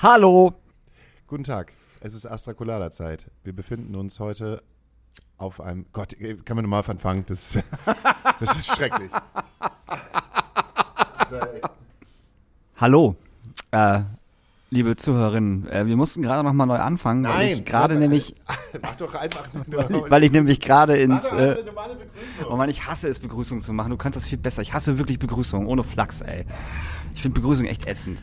Hallo. Guten Tag. Es ist Astra Colada Zeit. Wir befinden uns heute auf einem. Gott, kann man nochmal anfangen? Das ist, das ist schrecklich. Hallo. Äh, liebe Zuhörerinnen, äh, wir mussten gerade noch mal neu anfangen, weil Nein, ich gerade nämlich, Mach doch einfach. weil ich nämlich gerade ins, Mach doch äh, eine normale Begrüßung. oh Mann, ich hasse es, Begrüßungen zu machen. Du kannst das viel besser. Ich hasse wirklich Begrüßungen, ohne Flachs, ey. Ich finde Begrüßung echt ätzend.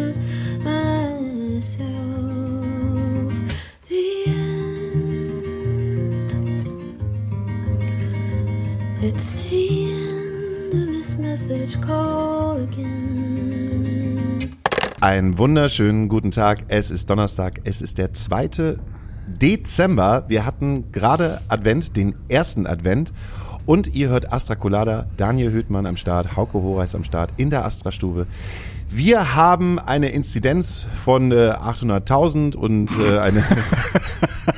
myself. Einen wunderschönen guten Tag. Es ist Donnerstag. Es ist der 2. Dezember. Wir hatten gerade Advent, den ersten Advent. Und ihr hört Astra Colada, Daniel Höhtmann am Start, Hauke Horeis am Start in der Astra-Stube. Wir haben eine Inzidenz von äh, 800.000 und äh, eine...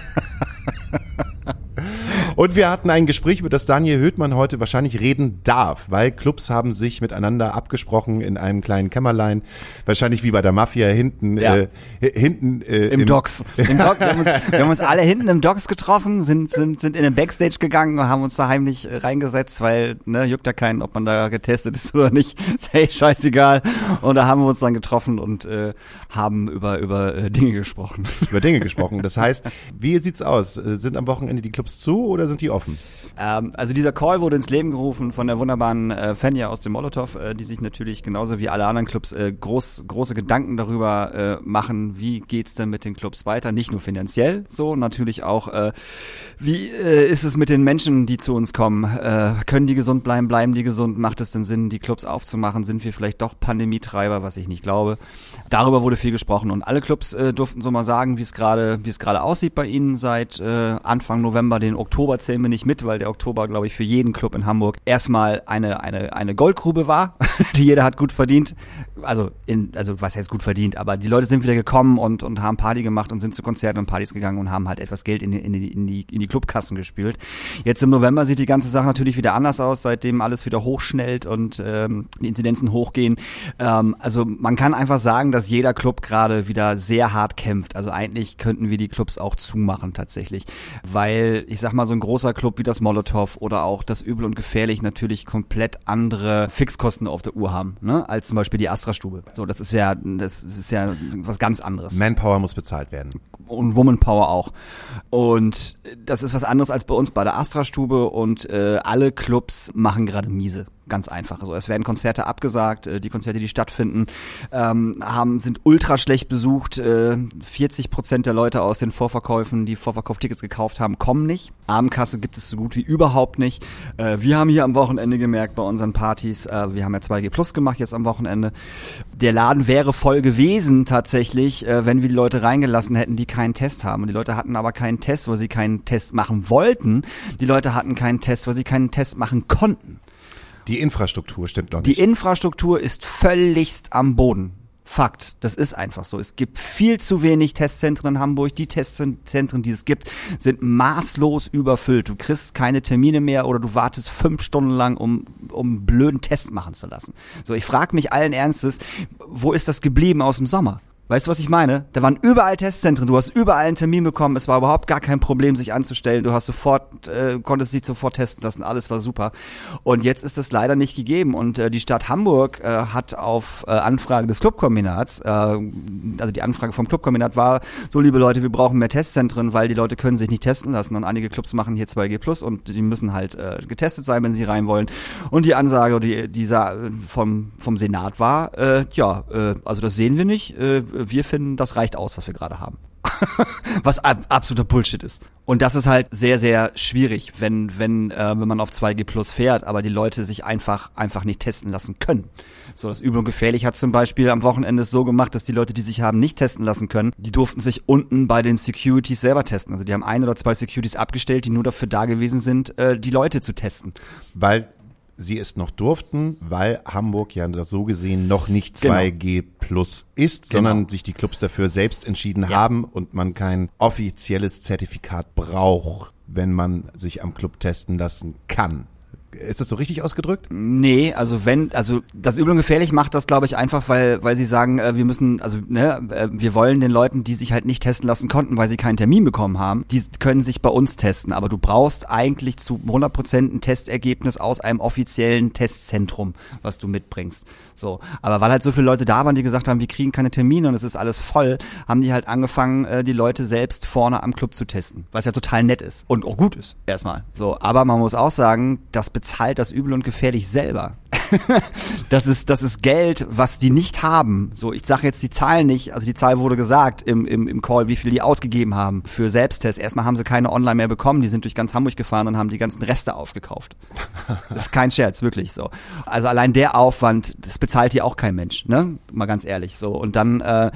Und wir hatten ein Gespräch, über das Daniel Höhtmann heute wahrscheinlich reden darf, weil Clubs haben sich miteinander abgesprochen in einem kleinen Kämmerlein, wahrscheinlich wie bei der Mafia hinten, Ja. äh, hinten äh, Im, Docks. Im Dock, wir, haben uns, wir haben uns alle hinten im Docks getroffen, sind, sind, sind in den Backstage gegangen und haben uns da heimlich reingesetzt, weil, ne, juckt ja keinen, ob man da getestet ist oder nicht. Ist hey, scheißegal. Und da haben wir uns dann getroffen und äh, haben über, über äh, Dinge gesprochen. über Dinge gesprochen. Das heißt, wie sieht's aus? Äh, Sind am Wochenende die Clubs zu oder sind die offen? Ähm, also dieser Call wurde ins Leben gerufen von der wunderbaren äh, Fenja aus dem Molotow, äh, die sich natürlich genauso wie alle anderen Clubs äh, groß, große Gedanken darüber äh, machen, wie geht's denn mit den Clubs weiter, nicht nur finanziell, so natürlich auch, äh, wie äh, ist es mit den Menschen, die zu uns kommen, äh, können die gesund bleiben, bleiben die gesund, macht es denn Sinn, die Clubs aufzumachen, sind wir vielleicht doch Pandemietreiber, was ich nicht glaube. Darüber wurde viel gesprochen und alle Clubs äh, durften so mal sagen, wie es gerade, wie es gerade aussieht bei ihnen seit äh, Anfang November, den Oktober zählen wir nicht mit, weil der Oktober, glaube ich, für jeden Club in Hamburg erstmal eine, eine, eine Goldgrube war, die jeder hat gut verdient. Also, in, also was heißt gut verdient, aber die Leute sind wieder gekommen und, und haben Party gemacht und sind zu Konzerten und Partys gegangen und haben halt etwas Geld in die, in in die, in die Clubkassen gespült. Jetzt im November sieht die ganze Sache natürlich wieder anders aus, seitdem alles wieder hochschnellt und ähm, die Inzidenzen hochgehen. Ähm, also man kann einfach sagen, dass jeder Club gerade wieder sehr hart kämpft. Also eigentlich könnten wir die Clubs auch zumachen tatsächlich, weil ich sag mal so ein großer Club wie das Molotow oder auch das Übel und Gefährlich natürlich komplett andere Fixkosten auf der Uhr haben, ne? als zum Beispiel die Astra-Stube. So, das ist ja, das ist ja was ganz anderes Manpower muss bezahlt werden. und Woman Power auch. Und das ist was anderes als bei uns bei der Astra-Stube und äh, alle Clubs machen gerade miese. Ganz einfach. Also es werden Konzerte abgesagt, äh, die Konzerte, die stattfinden, ähm, haben, sind ultra schlecht besucht. Äh, 40 Prozent der Leute aus den Vorverkäufen, die Vorverkauftickets gekauft haben, kommen nicht. Abendkasse gibt es so gut wie überhaupt nicht. Äh, wir haben hier am Wochenende gemerkt bei unseren Partys, äh, wir haben ja 2G Plus gemacht jetzt am Wochenende. Der Laden wäre voll gewesen tatsächlich, äh, wenn wir die Leute reingelassen hätten, die keinen Test haben. Und die Leute hatten aber keinen Test, weil sie keinen Test machen wollten. Die Leute hatten keinen Test, weil sie keinen Test machen konnten. Die Infrastruktur stimmt noch Die nicht. Infrastruktur ist völligst am Boden. Fakt. Das ist einfach so. Es gibt viel zu wenig Testzentren in Hamburg. Die Testzentren, die es gibt, sind maßlos überfüllt. Du kriegst keine Termine mehr oder du wartest fünf Stunden lang, um, um einen blöden Test machen zu lassen. So, ich frage mich allen Ernstes, wo ist das geblieben aus dem Sommer? Weißt du, was ich meine? Da waren überall Testzentren, du hast überall einen Termin bekommen, es war überhaupt gar kein Problem, sich anzustellen, du hast sofort, äh, konntest dich sofort testen lassen, alles war super. Und jetzt ist das leider nicht gegeben und äh, die Stadt Hamburg äh, hat auf äh, Anfrage des Clubkombinats, äh, also die Anfrage vom Clubkombinat war, so liebe Leute, wir brauchen mehr Testzentren, weil die Leute können sich nicht testen lassen und einige Clubs machen hier 2G Plus und die müssen halt äh, getestet sein, wenn sie rein wollen. Und die Ansage, die dieser vom, vom Senat war, äh, ja, äh, also das sehen wir nicht, äh, wir finden, das reicht aus, was wir gerade haben. Was ab, absoluter Bullshit ist. Und das ist halt sehr, sehr schwierig, wenn, wenn, äh, wenn man auf 2G Plus fährt, aber die Leute sich einfach, einfach nicht testen lassen können. So, das Übel und Gefährlich hat zum Beispiel am Wochenende so gemacht, dass die Leute, die sich haben nicht testen lassen können, die durften sich unten bei den Securities selber testen. Also die haben ein oder zwei Securities abgestellt, die nur dafür da gewesen sind, äh, die Leute zu testen. Weil sie es noch durften, weil Hamburg ja so gesehen noch nicht Genau. 2G plus ist, Genau. sondern sich die Clubs dafür selbst entschieden Ja. haben und man kein offizielles Zertifikat braucht, wenn man sich am Club testen lassen kann. Ist das so richtig ausgedrückt? Nee, also wenn, also das Übel und Gefährlich macht das, glaube ich, einfach, weil, weil sie sagen, äh, wir müssen, also ne, äh, wir wollen den Leuten, die sich halt nicht testen lassen konnten, weil sie keinen Termin bekommen haben, die können sich bei uns testen. Aber du brauchst eigentlich zu 100% ein Testergebnis aus einem offiziellen Testzentrum, was du mitbringst. So, aber weil halt so viele Leute da waren, die gesagt haben, wir kriegen keine Termine und es ist alles voll, haben die halt angefangen, äh, die Leute selbst vorne am Club zu testen, was ja total nett ist und auch gut ist erstmal. So, aber man muss auch sagen, das bezahlt das Übel und Gefährlich selber. das ist das ist Geld, was die nicht haben. So, ich sage jetzt die Zahl nicht, also die Zahl wurde gesagt im, im, im Call, wie viel die ausgegeben haben für Selbsttests. Erstmal haben sie keine online mehr bekommen, die sind durch ganz Hamburg gefahren und haben die ganzen Reste aufgekauft. Das ist kein Scherz, wirklich so. Also allein der Aufwand, das bezahlt hier auch kein Mensch, ne? Mal ganz ehrlich. So und dann äh,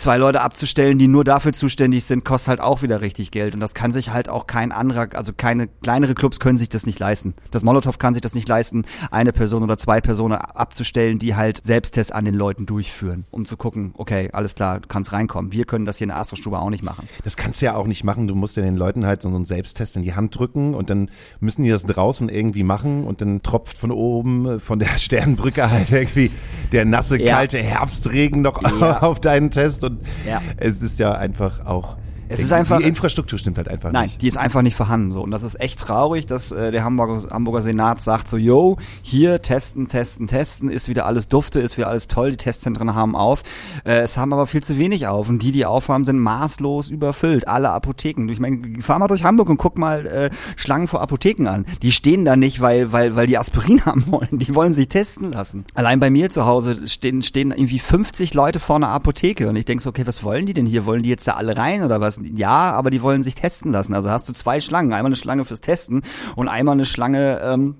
zwei Leute abzustellen, die nur dafür zuständig sind, kostet halt auch wieder richtig Geld. Und das kann sich halt auch kein anderer, also keine kleinere Clubs können sich das nicht leisten. Das Molotow kann sich das nicht leisten, eine Person oder zwei Personen abzustellen, die halt Selbsttests an den Leuten durchführen, um zu gucken, okay, alles klar, du kannst reinkommen. Wir können das hier in der Astrostube auch nicht machen. Das kannst du ja auch nicht machen. Du musst ja den Leuten halt so einen Selbsttest in die Hand drücken und dann müssen die das draußen irgendwie machen und dann tropft von oben äh, von der Sternbrücke halt irgendwie der nasse, Ja. kalte Herbstregen noch Ja. auf deinen Test und Ja. es ist ja einfach auch. Es ist einfach- Die Infrastruktur stimmt halt einfach Nein, nicht. die ist einfach nicht vorhanden. So. Und das ist echt traurig, dass äh, der Hamburger, Hamburger Senat sagt so, yo, hier testen, testen, testen, ist wieder alles dufte, ist wieder alles toll, die Testzentren haben auf. Äh, es haben aber viel zu wenig auf. Und die, die aufhaben, sind maßlos überfüllt. Alle Apotheken. Ich meine, fahr mal durch Hamburg und guck mal äh, Schlangen vor Apotheken an. Die stehen da nicht, weil, weil, weil die Aspirin haben wollen. Die wollen sich testen lassen. Allein bei mir zu Hause stehen, stehen irgendwie 50 Leute vor einer Apotheke. Und ich denk so, okay, was wollen die denn hier? Wollen die jetzt da alle rein oder was? Ja, aber die wollen sich testen lassen. Also hast du zwei Schlangen. Einmal eine Schlange fürs Testen und einmal eine Schlange, ähm,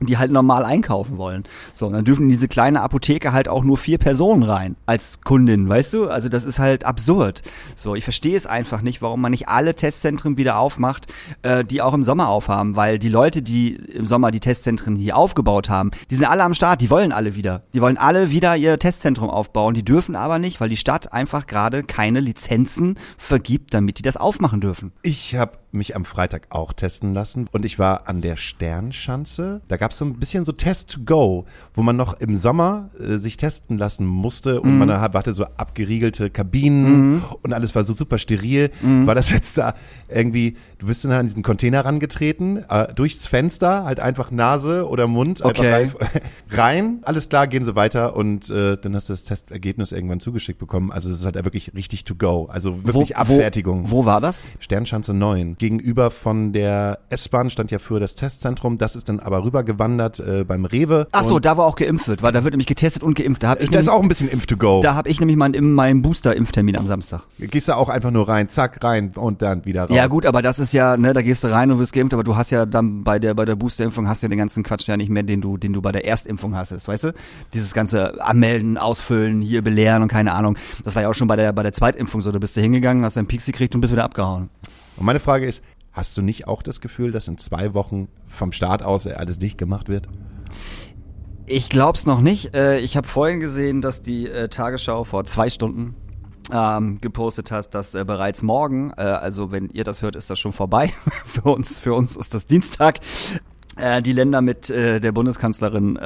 die halt normal einkaufen wollen. So, und dann dürfen in diese kleine Apotheke halt auch nur vier Personen rein als Kundin, weißt du? Also das ist halt absurd. So, ich verstehe es einfach nicht, warum man nicht alle Testzentren wieder aufmacht, äh, die auch im Sommer aufhaben, weil die Leute, die im Sommer die Testzentren hier aufgebaut haben, die sind alle am Start, die wollen alle wieder. Die wollen alle wieder ihr Testzentrum aufbauen, die dürfen aber nicht, weil die Stadt einfach gerade keine Lizenzen vergibt, damit die das aufmachen dürfen. Ich habe mich am Freitag auch testen lassen und ich war an der Sternschanze. Da gab es so ein bisschen so Test to go, wo man noch im Sommer äh, sich testen lassen musste und man hat- hatte so abgeriegelte Kabinen und alles war so super steril. War das jetzt da irgendwie, du bist dann an diesen Container rangetreten, äh, durchs Fenster, halt einfach Nase oder Mund Okay. rein, alles klar, gehen sie weiter und äh, dann hast du das Testergebnis irgendwann zugeschickt bekommen. Also es ist halt wirklich richtig to go, also wirklich Abfertigung. Wo, wo war das? Sternschanze 9. Gegenüber von der S-Bahn stand ja früher das Testzentrum. Das ist dann aber rübergewandert äh, beim Rewe. Ach so, da wo auch geimpft wird, weil da wird nämlich getestet und geimpft. Da habe ich, da ist nämlich- auch ein bisschen Impf to go. da hab ich nämlich meinen, meinen Booster-Impftermin am Samstag. Gehst du auch einfach nur rein, zack, rein und dann wieder raus. Ja gut, aber das ist ja, ne, da gehst du rein und wirst geimpft, aber du hast ja dann bei der bei der Boosterimpfung hast du ja den ganzen Quatsch ja nicht mehr, den du den du bei der Erstimpfung hast, weißt du? Dieses ganze anmelden, ausfüllen, hier belehren und keine Ahnung. Das war ja auch schon bei der bei der Zweitimpfung so, du bist da hingegangen, hast deinen Pieks gekriegt und bist wieder abgehauen. Und meine Frage ist, hast du nicht auch das Gefühl, dass in zwei Wochen vom Start aus alles dicht gemacht wird? Ich glaub's noch nicht. Äh, ich habe vorhin gesehen, dass die äh, Tagesschau vor zwei Stunden ähm, gepostet hat, dass äh, bereits morgen, äh, also wenn ihr das hört, ist das schon vorbei. für uns, für uns ist das Dienstag. Äh, die Länder mit äh, der Bundeskanzlerin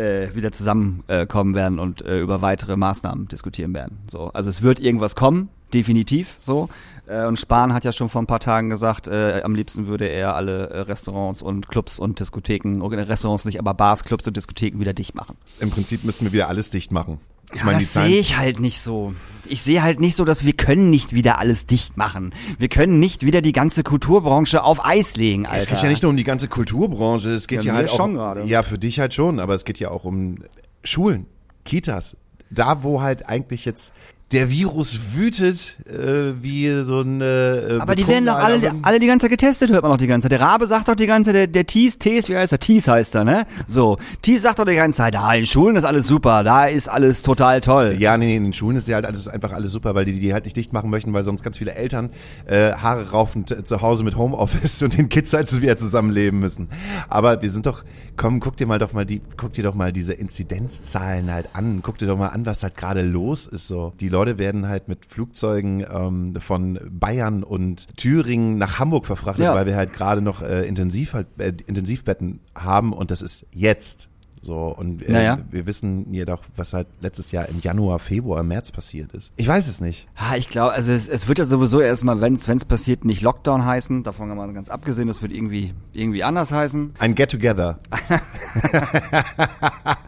wieder zusammenkommen kommen werden und über weitere Maßnahmen diskutieren werden. So, also es wird irgendwas kommen, definitiv so. Äh, und Spahn hat ja schon vor ein paar Tagen gesagt, äh, am liebsten würde er alle äh, Restaurants und Clubs und Diskotheken, oder Restaurants nicht, aber Bars, Clubs und Diskotheken wieder dicht machen. Im Prinzip müssen wir wieder alles dicht machen. Ich Ja, meine, das sehe ich halt nicht so. Ich sehe halt nicht so, dass wir können nicht wieder alles dicht machen. Wir können nicht wieder die ganze Kulturbranche auf Eis legen, Alter. es geht ja nicht nur um die ganze Kulturbranche, es geht Ja, ja, halt auch schon gerade. ja für dich halt schon, aber es geht ja auch um Schulen, Kitas, da wo halt eigentlich jetzt der Virus wütet äh, wie so ein äh, Aber die werden doch alle, alle die ganze Zeit getestet, hört man doch die ganze Zeit. Der Rabe sagt doch die ganze Zeit, der, der Thies, Thies, wie heißt er? Thies heißt er, ne? So. Thies sagt doch die ganze Zeit, ah, in Schulen ist alles super, da ist alles total toll. Ja, nee, nee, in den Schulen ist ja halt alles einfach alles super, weil die die halt nicht dicht machen möchten, weil sonst ganz viele Eltern äh, Haare raufend äh, zu Hause mit Homeoffice und den Kids halt wieder zusammenleben müssen. Aber wir sind doch, komm, guck dir mal doch mal die, guck dir doch mal diese Inzidenzzahlen halt an, guck dir doch mal an, was halt gerade los ist so. Die Leute werden halt mit Flugzeugen ähm, von Bayern und Thüringen nach Hamburg verfrachtet, Ja. weil wir halt gerade noch äh, intensiv halt, äh, Intensivbetten haben und das ist jetzt. So, und äh, Naja. wir wissen jedoch, was halt letztes Jahr im Januar, Februar, März passiert ist. Ich weiß es nicht. Ah, ich glaube, also es, es wird ja sowieso erstmal, wenn es passiert, nicht Lockdown heißen. Davon haben wir ganz abgesehen, das wird irgendwie, irgendwie anders heißen. Ein Get-Together.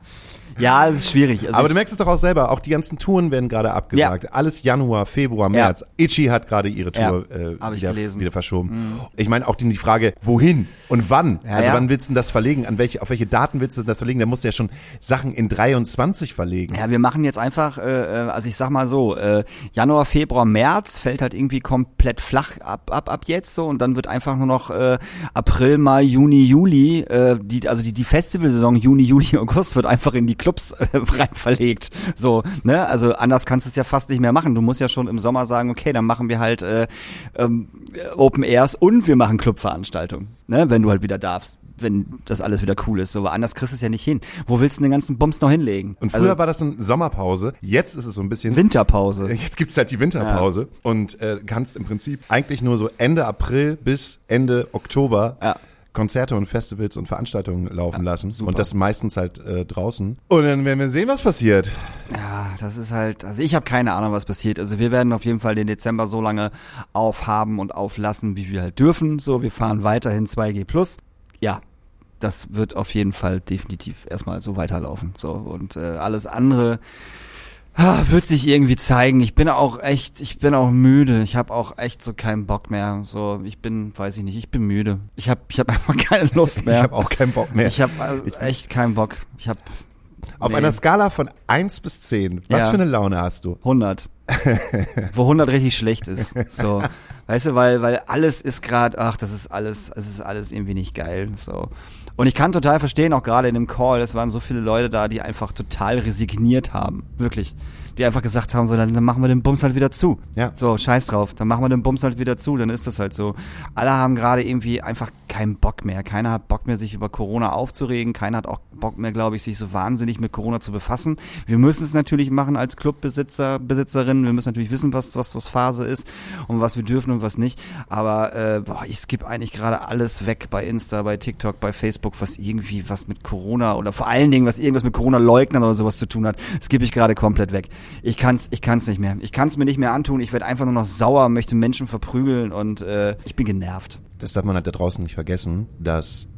Ja, es ist schwierig. Also Aber du merkst es doch auch selber, auch die ganzen Touren werden gerade abgesagt. Alles Januar, Februar, März. Itchy hat gerade ihre Tour Ja, äh, wieder. Mhm. wieder verschoben. Ich meine auch die, Frage, wohin und wann? Ja, also ja. wann willst du das verlegen? An welche, auf welche Daten willst du das verlegen? Da musst du ja schon Sachen in 23 verlegen. Ja, wir machen jetzt einfach, äh, äh, also ich sag mal so, äh, Januar, Februar, März fällt halt irgendwie komplett flach ab, ab, ab jetzt so und dann wird einfach nur noch äh, April, Mai, Juni, Juli, äh, die, also die, die Festivalsaison Juni, Juli, August wird einfach in die Clubs äh, rein verlegt. So, ne? Also anders kannst du es ja fast nicht mehr machen. Du musst ja schon im Sommer sagen, okay, dann machen wir halt äh, ähm, Open Airs und wir machen Clubveranstaltungen, ne? Wenn du halt wieder darfst. Wenn das alles wieder cool ist, so, aber anders kriegst du es ja nicht hin. Wo willst du den ganzen Bums noch hinlegen? Und früher also, war das eine Sommerpause. Jetzt ist es so ein bisschen Winterpause. Jetzt gibt's halt die Winterpause und äh, kannst im Prinzip eigentlich nur so Ende April bis Ende Oktober Ja. Konzerte und Festivals und Veranstaltungen laufen lassen. super. Und das meistens halt äh, draußen. Und dann werden wir sehen, was passiert. Ja, das ist halt, also ich habe keine Ahnung, was passiert. Also wir werden auf jeden Fall den Dezember so lange aufhaben und auflassen, wie wir halt dürfen. So, wir fahren weiterhin 2G plus. Ja, das wird auf jeden Fall definitiv erstmal so weiterlaufen. So und äh, alles andere ah, wird sich irgendwie zeigen. Ich bin auch echt, ich bin auch müde. Ich habe auch echt so keinen Bock mehr. So, ich bin, weiß ich nicht, ich bin müde. Ich habe, ich habe einfach keine Lust mehr. Ich habe auch keinen Bock mehr. Ich habe also echt keinen Bock. Ich habe Auf nee. einer Skala von 1 bis 10, was Ja. für eine Laune hast du? 100. Wo 100 richtig schlecht ist. So, weißt du, weil weil alles ist gerade, ach, das ist alles, es ist alles irgendwie nicht geil. So. Und ich kann total verstehen, auch gerade in dem Call, es waren so viele Leute da, die einfach total resigniert haben, wirklich. Die einfach gesagt haben, so, dann, dann machen wir den Bums halt wieder zu. Ja. So, scheiß drauf, dann machen wir den Bums halt wieder zu, dann ist das halt so. Alle haben gerade irgendwie einfach keinen Bock mehr. Keiner hat Bock mehr, sich über Corona aufzuregen. Keiner hat auch Bock mehr, glaube ich, sich so wahnsinnig mit Corona zu befassen. Wir müssen es natürlich machen als Clubbesitzer, Besitzerinnen. Wir müssen natürlich wissen, was, was, was Phase ist und was wir dürfen und was nicht. Aber äh, boah, ich skippe eigentlich gerade alles weg bei Insta, bei TikTok, bei Facebook, was irgendwie was mit Corona oder vor allen Dingen, was irgendwas mit Corona-Leugnern oder sowas zu tun hat, skippe ich gerade komplett weg. Ich kann's, ich kann's nicht mehr. Ich kann's mir nicht mehr antun. Ich werde einfach nur noch sauer, möchte Menschen verprügeln und äh, ich bin genervt. Das darf man halt da draußen nicht vergessen, dass,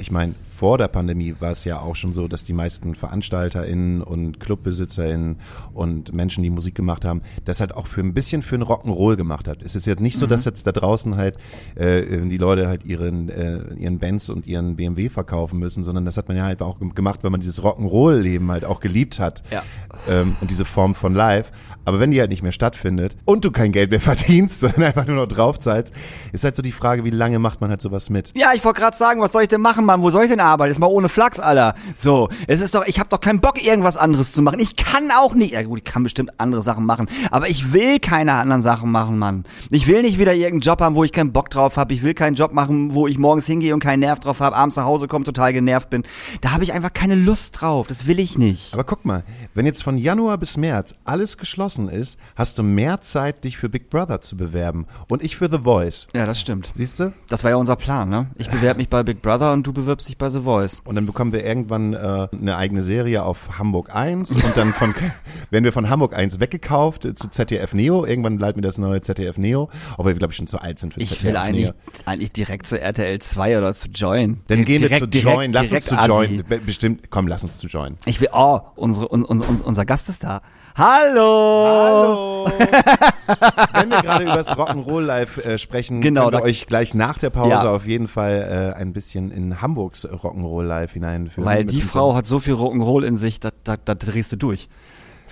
ich meine, vor der Pandemie war es ja auch schon so, dass die meisten VeranstalterInnen und ClubbesitzerInnen und Menschen, die Musik gemacht haben, das halt auch für ein bisschen für ein Rock'n'Roll gemacht hat. Es ist jetzt nicht so, dass jetzt da draußen halt äh, die Leute halt ihren, äh, ihren Benz und ihren BMW verkaufen müssen, sondern das hat man ja halt auch gemacht, weil man dieses Rock'n'Roll-Leben halt auch geliebt hat. Ja. Ähm, und diese Form von Live. Aber wenn die halt nicht mehr stattfindet und du kein Geld mehr verdienst, sondern einfach nur noch draufzahlst, ist halt so die Frage, wie lange macht man halt sowas mit? Ja, ich wollte gerade sagen, was soll ich denn machen, Mann? Wo soll ich denn arbeiten? Jetzt mal ohne Flachs, Alter. So, es ist doch, ich habe doch keinen Bock, irgendwas anderes zu machen. Ich kann auch nicht, ja gut, ich kann bestimmt andere Sachen machen, aber ich will keine anderen Sachen machen, Mann. Ich will nicht wieder irgendeinen Job haben, wo ich keinen Bock drauf habe. Ich will keinen Job machen, wo ich morgens hingehe und keinen Nerv drauf habe, abends nach Hause komme, total genervt bin. Da habe ich einfach keine Lust drauf. Das will ich nicht. Aber guck mal, wenn jetzt von Januar bis März alles geschlossen ist, hast du mehr Zeit, dich für Big Brother zu bewerben. Und ich für The Voice. Ja, das stimmt. Siehst du? Das war ja unser Plan, ne? Ich bewerbe mich bei Big Brother und du bewirbst dich bei The Voice. Und dann bekommen wir irgendwann äh, eine eigene Serie auf Hamburg 1 und dann von werden wir von Hamburg 1 weggekauft äh, zu ZDF Neo. Irgendwann leiten wir das neue ZDF Neo, obwohl wir glaube ich schon zu alt sind für Ich ZDF will eigentlich, Neo. eigentlich direkt zu RTL 2 oder zu Join. Dann gehen wir Direkt- zu direkt- Join. Lass uns zu Assi. Join. Be- Bestimmt, komm, lass uns zu Join. Ich will, oh, unsere, un, un, un, unser Gast ist da. Hallo! Hallo! Wenn wir gerade über das Rock'n'Roll Live äh, sprechen, Genau, können wir euch gleich nach der Pause Ja. auf jeden Fall äh, ein bisschen in Hamburgs Rock'n'Roll Live hineinführen. Weil die Frau hat so viel Rock'n'Roll in sich, da, da, da drehst du durch.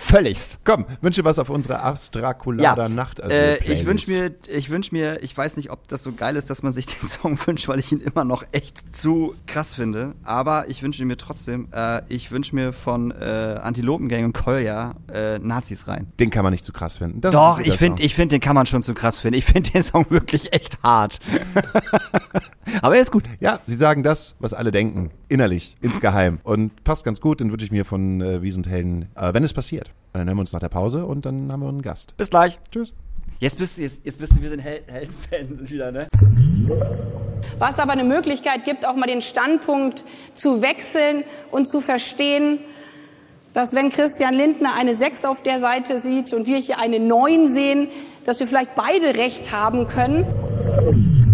Völligst. Komm, wünsche was auf unsere Astrakulada Ja, Nacht. äh, ich wünsche mir, ich wünsche mir, ich weiß nicht, ob das so geil ist, dass man sich den Song wünscht, weil ich ihn immer noch echt zu krass finde. Aber ich wünsche ihn mir trotzdem. Äh, ich wünsche mir von äh, Antilopengang und Kolja äh, Nazis rein. Den kann man nicht zu krass finden. Das Doch, ich finde, ich finde, den kann man schon zu krass finden. Ich finde den Song wirklich echt hart. Aber er ist gut. Ja, sie sagen das, was alle denken, innerlich, insgeheim. Und passt ganz gut, den wünsche ich mir von äh, Wies und Helden, äh, wenn es passiert. Und dann hören wir uns nach der Pause und dann haben wir einen Gast. Bis gleich. Tschüss. Jetzt bist du, jetzt, jetzt bist du, wir sind Hel Heldenfans wieder, ne? Was aber eine Möglichkeit gibt, auch mal den Standpunkt zu wechseln und zu verstehen, dass wenn Christian Lindner eine 6 auf der Seite sieht und wir hier eine 9 sehen, dass wir vielleicht beide recht haben können.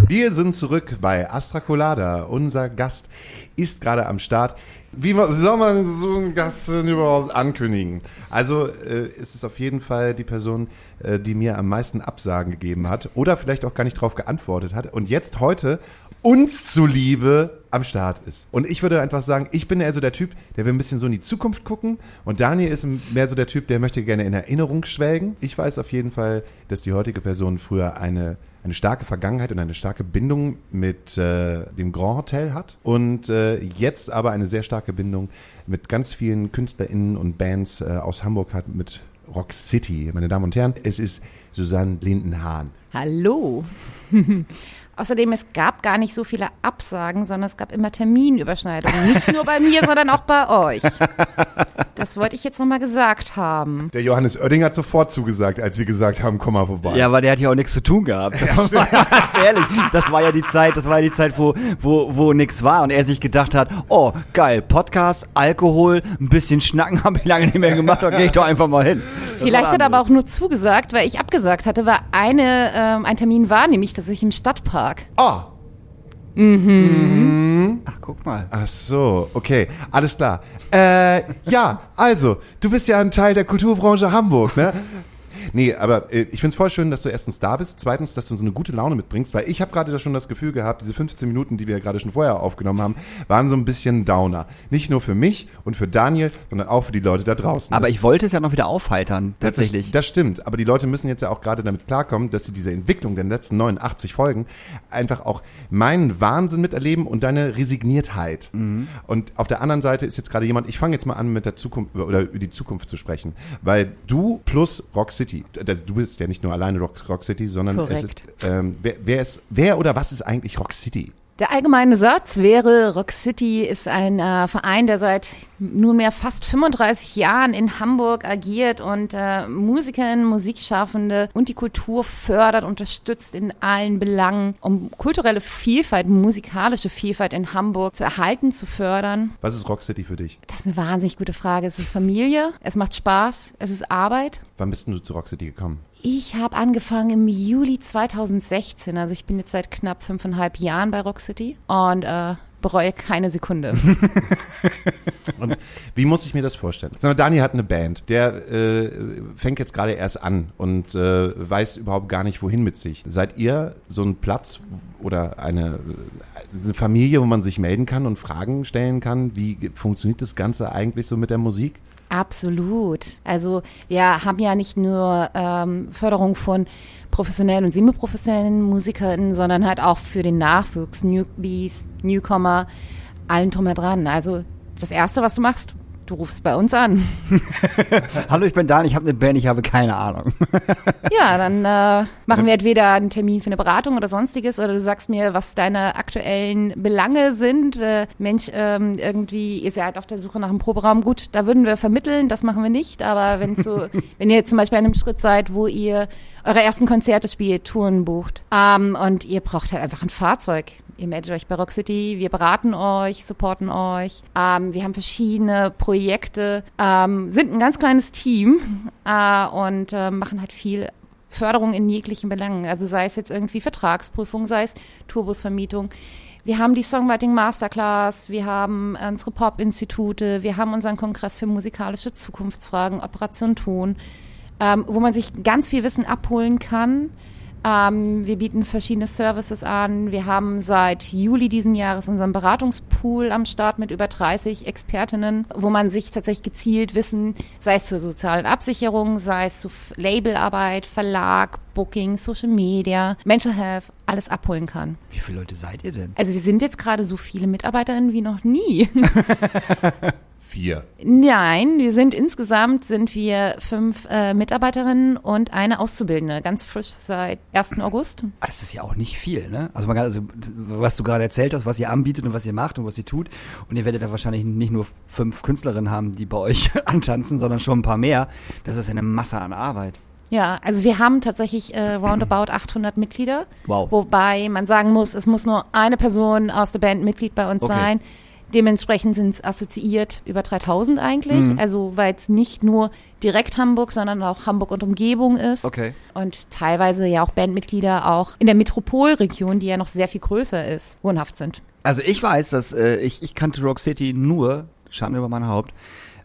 Wir sind zurück bei Astra Colada. Unser Gast ist gerade am Start. Wie soll man so einen Gast denn überhaupt ankündigen? Also äh, ist es auf jeden Fall die Person, äh, die mir am meisten Absagen gegeben hat oder vielleicht auch gar nicht darauf geantwortet hat und jetzt heute uns zuliebe am Start ist. Und ich würde einfach sagen, ich bin eher so der Typ, der will ein bisschen so in die Zukunft gucken und Daniel ist mehr so der Typ, der möchte gerne in Erinnerung schwelgen. Ich weiß auf jeden Fall, dass die heutige Person früher eine eine starke Vergangenheit und eine starke Bindung mit äh, dem Grand Hotel hat und äh, jetzt aber eine sehr starke Bindung mit ganz vielen KünstlerInnen und Bands äh, aus Hamburg hat mit Rock City. Meine Damen und Herren, es ist Susanne Lindenhahn. Hallo. Außerdem, es gab gar nicht so viele Absagen, sondern es gab immer Terminüberschneidungen. Nicht nur bei mir, sondern auch bei euch. Das wollte ich jetzt nochmal gesagt haben. Der Johannes Oerding hat sofort zugesagt, als wir gesagt haben, komm mal vorbei. Ja, aber der hat ja auch nichts zu tun gehabt. ganz ehrlich, das war ja die Zeit, das war ja die Zeit, wo, wo, wo nix war und er sich gedacht hat, oh, geil, Podcast, Alkohol, ein bisschen schnacken habe ich lange nicht mehr gemacht, da gehe ich doch einfach mal hin. Das Vielleicht hat er aber auch nur zugesagt, weil ich abgesagt hatte, weil eine, ähm, ein Termin war, nämlich, dass ich im Stadtpark. Ah, Ach, guck mal. ach so, okay, alles klar. Äh, ja, also, du bist ja ein Teil der Kulturbranche Hamburg, ne? Nee, aber äh, ich find's voll schön, dass du erstens da bist, zweitens, dass du so eine gute Laune mitbringst, weil ich habe gerade da schon das Gefühl gehabt, diese 15 Minuten, die wir gerade schon vorher aufgenommen haben, waren so ein bisschen Downer. Nicht nur für mich und für Daniel, sondern auch für die Leute da draußen. Aber Das- ich wollte es ja noch wieder aufheitern, tatsächlich. Das, das stimmt, aber die Leute müssen jetzt ja auch gerade damit klarkommen, dass sie diese Entwicklung der letzten 89 Folgen einfach auch meinen Wahnsinn miterleben und deine Resigniertheit. Mhm. Und auf der anderen Seite ist jetzt gerade jemand, ich fange jetzt mal an mit der Zukunft oder über die Zukunft zu sprechen, weil du plus Rock City, äh, du bist ja nicht nur alleine Rock, Rock City, sondern es Korrekt. ist, ähm, wer, wer ist, wer oder was ist eigentlich Rock City? Der allgemeine Satz wäre, Rock City ist ein äh, Verein, der seit nunmehr fast 35 Jahren in Hamburg agiert und äh, Musikerinnen, Musikschaffende und die Kultur fördert, unterstützt in allen Belangen, um kulturelle Vielfalt, musikalische Vielfalt in Hamburg zu erhalten, zu fördern. Was ist Rock City für dich? Das ist eine wahnsinnig gute Frage. Es ist Familie, es macht Spaß, es ist Arbeit. Wann bist denn du zu Rock City gekommen? Ich habe angefangen im Juli 2016, also ich bin jetzt seit knapp fünfeinhalb Jahren bei Rock City und äh, bereue keine Sekunde. Und wie muss ich mir das vorstellen? Sag mal, Dani hat eine Band, der äh, fängt jetzt gerade erst an und äh, weiß überhaupt gar nicht, wohin mit sich. Seid ihr so ein Platz oder eine, eine Familie, wo man sich melden kann und Fragen stellen kann? Wie funktioniert das Ganze eigentlich so mit der Musik? Absolut. Also wir haben ja nicht nur ähm, Förderung von professionellen und semi-professionellen MusikerInnen, sondern halt auch für den Nachwuchs, Newbies, Newcomer, allen drum dran. Also das Erste, was du machst, du rufst bei uns an. Hallo, ich bin Dan, ich habe eine Band, ich habe keine Ahnung. Ja, dann äh, machen wir entweder einen Termin für eine Beratung oder sonstiges oder du sagst mir, was deine aktuellen Belange sind. Äh, Mensch, ähm, irgendwie, ihr seid auf der Suche nach einem Proberaum. Gut, da würden wir vermitteln, das machen wir nicht. Aber wenn so, wenn ihr jetzt zum Beispiel an einem Schritt seid, wo ihr eure ersten Konzerte spielt, Touren bucht ähm, und ihr braucht halt einfach ein Fahrzeug. Ihr meldet euch bei Rock City, wir beraten euch, supporten euch. Ähm, wir haben verschiedene Projekte, ähm, sind ein ganz kleines Team äh, und äh, machen halt viel Förderung in jeglichen Belangen. Also sei es jetzt irgendwie Vertragsprüfung, sei es Tourbusvermietung. Wir haben die Songwriting Masterclass, wir haben unsere Pop-Institute, wir haben unseren Kongress für musikalische Zukunftsfragen, Operation Ton, ähm, wo man sich ganz viel Wissen abholen kann Ähm, wir bieten verschiedene Services an. Wir haben seit Juli diesen Jahres unseren Beratungspool am Start mit über 30 Expertinnen, wo man sich tatsächlich gezielt Wissen, sei es zur sozialen Absicherung, sei es zu Labelarbeit, Verlag, Booking, Social Media, Mental Health, alles abholen kann. Wie viele Leute seid ihr denn? Also wir sind jetzt gerade so viele Mitarbeiterinnen wie noch nie. Vier. Nein, wir sind insgesamt sind wir fünf äh, Mitarbeiterinnen und eine Auszubildende, ganz frisch seit 1. August. Ah, Das ist ja auch nicht viel, ne? Also, man kann, also was du gerade erzählt hast, was ihr anbietet und was ihr macht und was ihr tut. Und ihr werdet da wahrscheinlich nicht nur fünf Künstlerinnen haben, die bei euch antanzen, sondern schon ein paar mehr. Das ist ja eine Masse an Arbeit. Ja, also wir haben tatsächlich äh, roundabout 800 Mitglieder. Wow. Wobei man sagen muss, es muss nur eine Person aus der Band Mitglied bei uns Okay. sein. Dementsprechend sind es assoziiert über 3000 eigentlich. Mhm. Also weil es nicht nur direkt Hamburg, sondern auch Hamburg und Umgebung ist. Okay. Und teilweise ja auch Bandmitglieder auch in der Metropolregion, die ja noch sehr viel größer ist, wohnhaft sind. Also ich weiß, dass äh, ich, ich kannte Rock City nur, Schande über mein Haupt,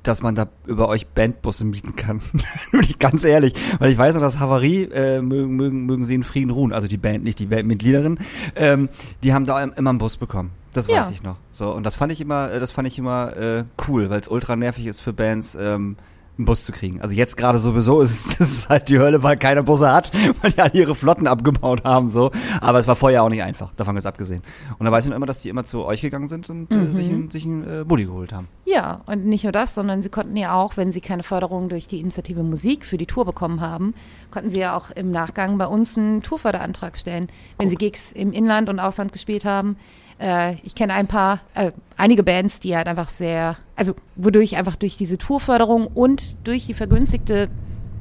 dass man da über euch Bandbusse mieten kann. Ich ganz ehrlich. Weil ich weiß noch, dass Havarie, äh, mögen, mögen, mögen sie in Frieden ruhen, also die Band, nicht die Bandmitgliederin, ähm, die haben da im- immer einen Bus bekommen. Das Ja. weiß ich noch. So, und das fand ich immer, äh, das fand ich immer äh, cool, weil es ultra nervig ist für Bands, ähm, einen Bus zu kriegen. Also jetzt gerade sowieso ist es, halt die Hölle, weil keiner Busse hat, weil die alle ihre Flotten abgebaut haben, so. Aber es war vorher auch nicht einfach, davon jetzt abgesehen. Und da weiß ich noch immer, dass die immer zu euch gegangen sind und äh, sich, einen- sich einen äh, Bulli geholt haben. Ja, und nicht nur das, sondern sie konnten ja auch, wenn sie keine Förderung durch die Initiative Musik für die Tour bekommen haben, konnten sie ja auch im Nachgang bei uns einen Tourförderantrag stellen, wenn sie Gigs im Inland und Ausland gespielt haben. Äh, ich kenne ein paar, äh, einige Bands, die halt einfach sehr, also wodurch einfach durch diese Tourförderung und durch die vergünstigte